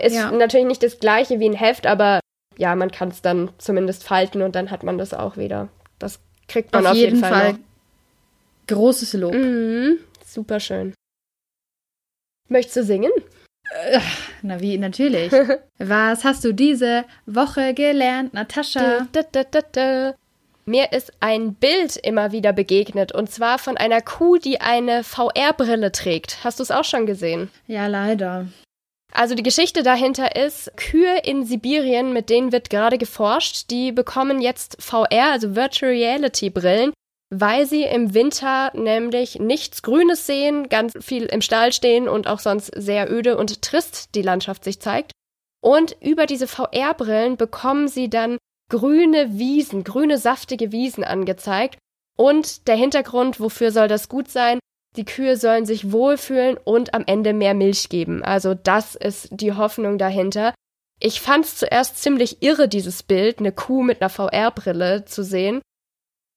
Ist ja. natürlich nicht das gleiche wie ein Heft, aber ja, man kann es dann zumindest falten und dann hat man das auch wieder. Das kriegt man auf, auf jeden, jeden, Fall. Fall großes Lob. Mhm, super schön. Möchtest du singen? Äh, na wie, natürlich. Was hast du diese Woche gelernt, Natascha? Da, da, da, mir ist ein Bild immer wieder begegnet und zwar von einer Kuh, die eine VR-Brille trägt. Hast du es auch schon gesehen? Ja, leider. Also die Geschichte dahinter ist, Kühe in Sibirien, mit denen wird gerade geforscht, die bekommen jetzt VR, also Virtual Reality Brillen, weil sie im Winter nämlich nichts Grünes sehen, ganz viel im Stall stehen und auch sonst sehr öde und trist die Landschaft sich zeigt. Und über diese VR-Brillen bekommen sie dann grüne Wiesen, grüne saftige Wiesen angezeigt. Und der Hintergrund, wofür soll das gut sein? Die Kühe sollen sich wohlfühlen und am Ende mehr Milch geben. Also das ist die Hoffnung dahinter. Ich fand es zuerst ziemlich irre, dieses Bild, eine Kuh mit einer VR-Brille zu sehen.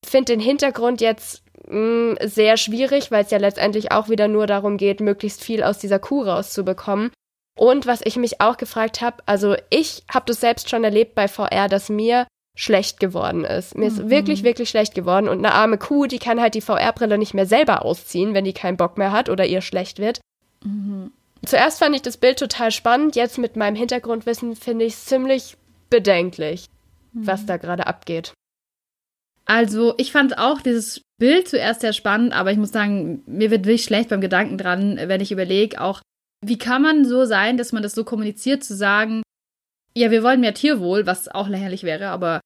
Finde den Hintergrund jetzt mh, mm, sehr schwierig, weil es ja letztendlich auch wieder nur darum geht, möglichst viel aus dieser Kuh rauszubekommen. Und was ich mich auch gefragt habe, also ich habe das selbst schon erlebt bei VR, dass mir schlecht geworden ist. Mir ist mhm. wirklich, wirklich schlecht geworden. Und eine arme Kuh, die kann halt die VR-Brille nicht mehr selber ausziehen, wenn die keinen Bock mehr hat oder ihr schlecht wird. Mhm. Zuerst fand ich das Bild total spannend. Jetzt mit meinem Hintergrundwissen finde ich es ziemlich bedenklich, mhm. was da gerade abgeht. Also, ich fand auch dieses Bild zuerst sehr spannend, aber ich muss sagen, mir wird wirklich schlecht beim Gedanken dran, wenn ich überlege, auch wie kann man so sein, dass man das so kommuniziert, zu sagen, ja, wir wollen mehr Tierwohl, was auch lächerlich wäre, aber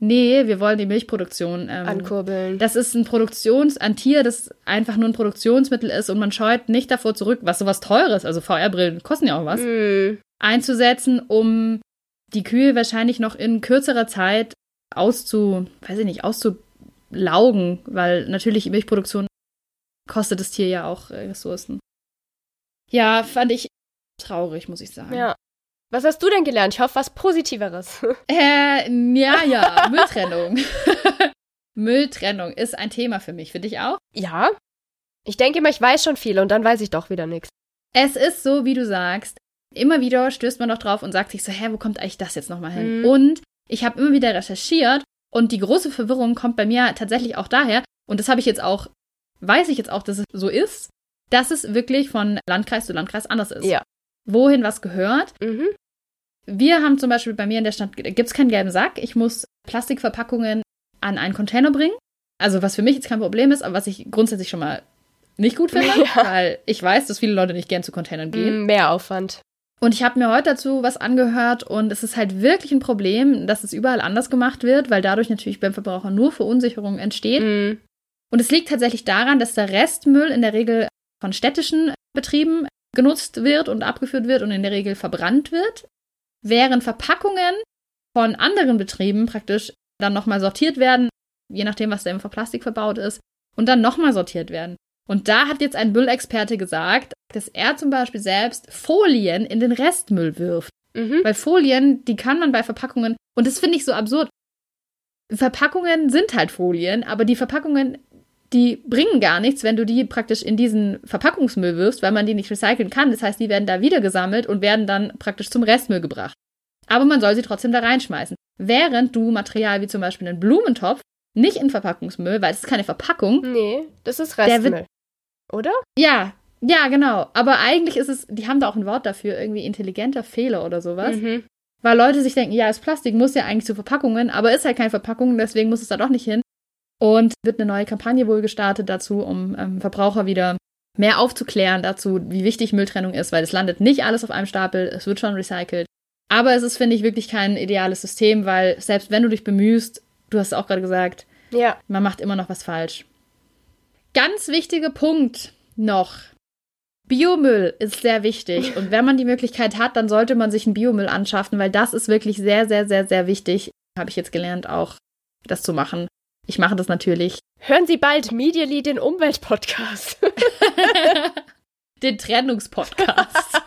nee, wir wollen die Milchproduktion ähm, ankurbeln. Das ist ein Produktions-, ein Tier, das einfach nur ein Produktionsmittel ist und man scheut nicht davor zurück, was sowas teures, also VR-Brillen kosten ja auch was, mm. einzusetzen, um die Kühe wahrscheinlich noch in kürzerer Zeit auszu, weiß ich nicht, auszulaugen, weil natürlich Milchproduktion kostet das Tier ja auch äh, Ressourcen. Ja, fand ich traurig, muss ich sagen. Ja. Was hast du denn gelernt? Ich hoffe, was Positiveres. Äh, ja, ja, Mülltrennung. Mülltrennung ist ein Thema für mich. Für dich auch? Ja. Ich denke immer, ich weiß schon viel und dann weiß ich doch wieder nichts. Es ist so, wie du sagst. Immer wieder stößt man doch drauf und sagt sich so, hä, wo kommt eigentlich das jetzt nochmal hin? Mhm. Und ich habe immer wieder recherchiert und die große Verwirrung kommt bei mir tatsächlich auch daher, und das habe ich jetzt auch, weiß ich jetzt auch, dass es so ist, dass es wirklich von Landkreis zu Landkreis anders ist. Ja. Wohin was gehört. Mhm. Wir haben zum Beispiel bei mir in der Stadt, gibt es keinen gelben Sack. Ich muss Plastikverpackungen an einen Container bringen. Also was für mich jetzt kein Problem ist, aber was ich grundsätzlich schon mal nicht gut finde, ja. weil ich weiß, dass viele Leute nicht gern zu Containern gehen. Mm, mehr Aufwand. Und ich habe mir heute dazu was angehört und es ist halt wirklich ein Problem, dass es überall anders gemacht wird, weil dadurch natürlich beim Verbraucher nur Verunsicherung entsteht. Mm. Und es liegt tatsächlich daran, dass der Restmüll in der Regel von städtischen Betrieben genutzt wird und abgeführt wird und in der Regel verbrannt wird, während Verpackungen von anderen Betrieben praktisch dann nochmal sortiert werden, je nachdem, was da im Plastik verbaut ist, und dann nochmal sortiert werden. Und da hat jetzt ein Müllexperte gesagt, dass er zum Beispiel selbst Folien in den Restmüll wirft. Mhm. Weil Folien, die kann man bei Verpackungen, und das finde ich so absurd. Verpackungen sind halt Folien, aber die Verpackungen die bringen gar nichts, wenn du die praktisch in diesen Verpackungsmüll wirfst, weil man die nicht recyceln kann. Das heißt, die werden da wieder gesammelt und werden dann praktisch zum Restmüll gebracht. Aber man soll sie trotzdem da reinschmeißen. Während du Material wie zum Beispiel einen Blumentopf nicht in Verpackungsmüll, weil es ist keine Verpackung. Nee, das ist Restmüll. Wird, oder? Ja, ja, genau. Aber eigentlich ist es, die haben da auch ein Wort dafür, irgendwie intelligenter Fehler oder sowas. Mhm. Weil Leute sich denken, ja, das Plastik muss ja eigentlich zu Verpackungen, aber ist halt keine Verpackung, deswegen muss es da doch nicht hin. Und wird eine neue Kampagne wohl gestartet dazu, um ähm, Verbraucher wieder mehr aufzuklären dazu, wie wichtig Mülltrennung ist, weil es landet nicht alles auf einem Stapel, es wird schon recycelt. Aber es ist, finde ich, wirklich kein ideales System, weil selbst wenn du dich bemühst, du hast es auch gerade gesagt, Ja. man macht immer noch was falsch. Ganz wichtiger Punkt noch. Biomüll ist sehr wichtig. Und wenn man die Möglichkeit hat, dann sollte man sich einen Biomüll anschaffen, weil das ist wirklich sehr, sehr, sehr, sehr wichtig. Habe ich jetzt gelernt, auch das zu machen. Ich mache das natürlich. Hören Sie bald Medially den Umweltpodcast. Den Trennungspodcast.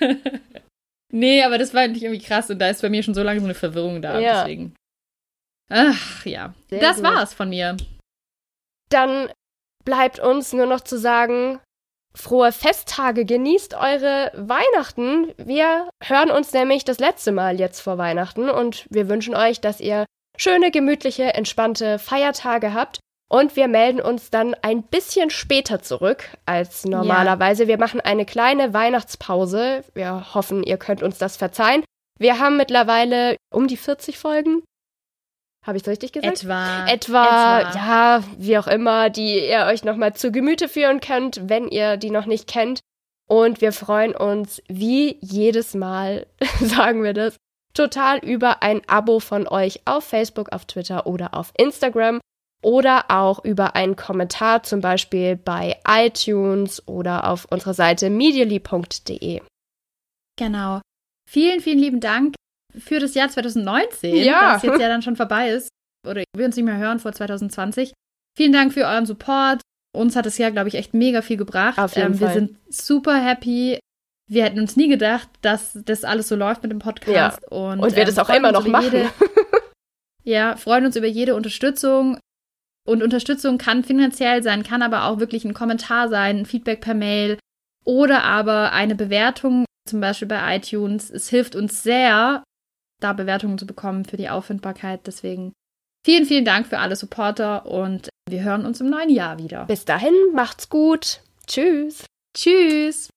nee, aber das war eigentlich irgendwie krass und da ist bei mir schon so lange so eine Verwirrung da. Ja. Deswegen. Ach ja. Sehr das gut. war's von mir. Dann bleibt uns nur noch zu sagen, frohe Festtage, genießt eure Weihnachten. Wir hören uns nämlich das letzte Mal jetzt vor Weihnachten und wir wünschen euch, dass ihr schöne, gemütliche, entspannte Feiertage habt. Und wir melden uns dann ein bisschen später zurück als normalerweise. Wir machen eine kleine Weihnachtspause. Wir hoffen, ihr könnt uns das verzeihen. Wir haben mittlerweile um die 40 Folgen. Habe ich es richtig gesagt? Etwa. etwa, ja, wie auch immer, die ihr euch nochmal zu Gemüte führen könnt, wenn ihr die noch nicht kennt. Und wir freuen uns, wie jedes Mal, sagen wir das, total über ein Abo von euch auf Facebook, auf Twitter oder auf Instagram oder auch über einen Kommentar, zum Beispiel bei iTunes oder auf unserer Seite medially.de. Genau. Vielen, vielen lieben Dank für das Jahr 2019, Ja. das jetzt ja dann schon vorbei ist. Oder wir uns nicht mehr hören vor 2020. Vielen Dank für euren Support. Uns hat das Jahr, glaube ich, echt mega viel gebracht. Auf jeden ähm, Wir Fall. sind super happy. Wir hätten uns nie gedacht, dass das alles so läuft mit dem Podcast. Und, Und wir das auch immer noch machen. ja, freuen uns über jede Unterstützung. Und Unterstützung kann finanziell sein, kann aber auch wirklich ein Kommentar sein, ein Feedback per Mail oder aber eine Bewertung, zum Beispiel bei iTunes. Es hilft uns sehr, da Bewertungen zu bekommen für die Auffindbarkeit. Deswegen vielen, vielen Dank für alle Supporter und wir hören uns im neuen Jahr wieder. Bis dahin, macht's gut. Tschüss. Tschüss!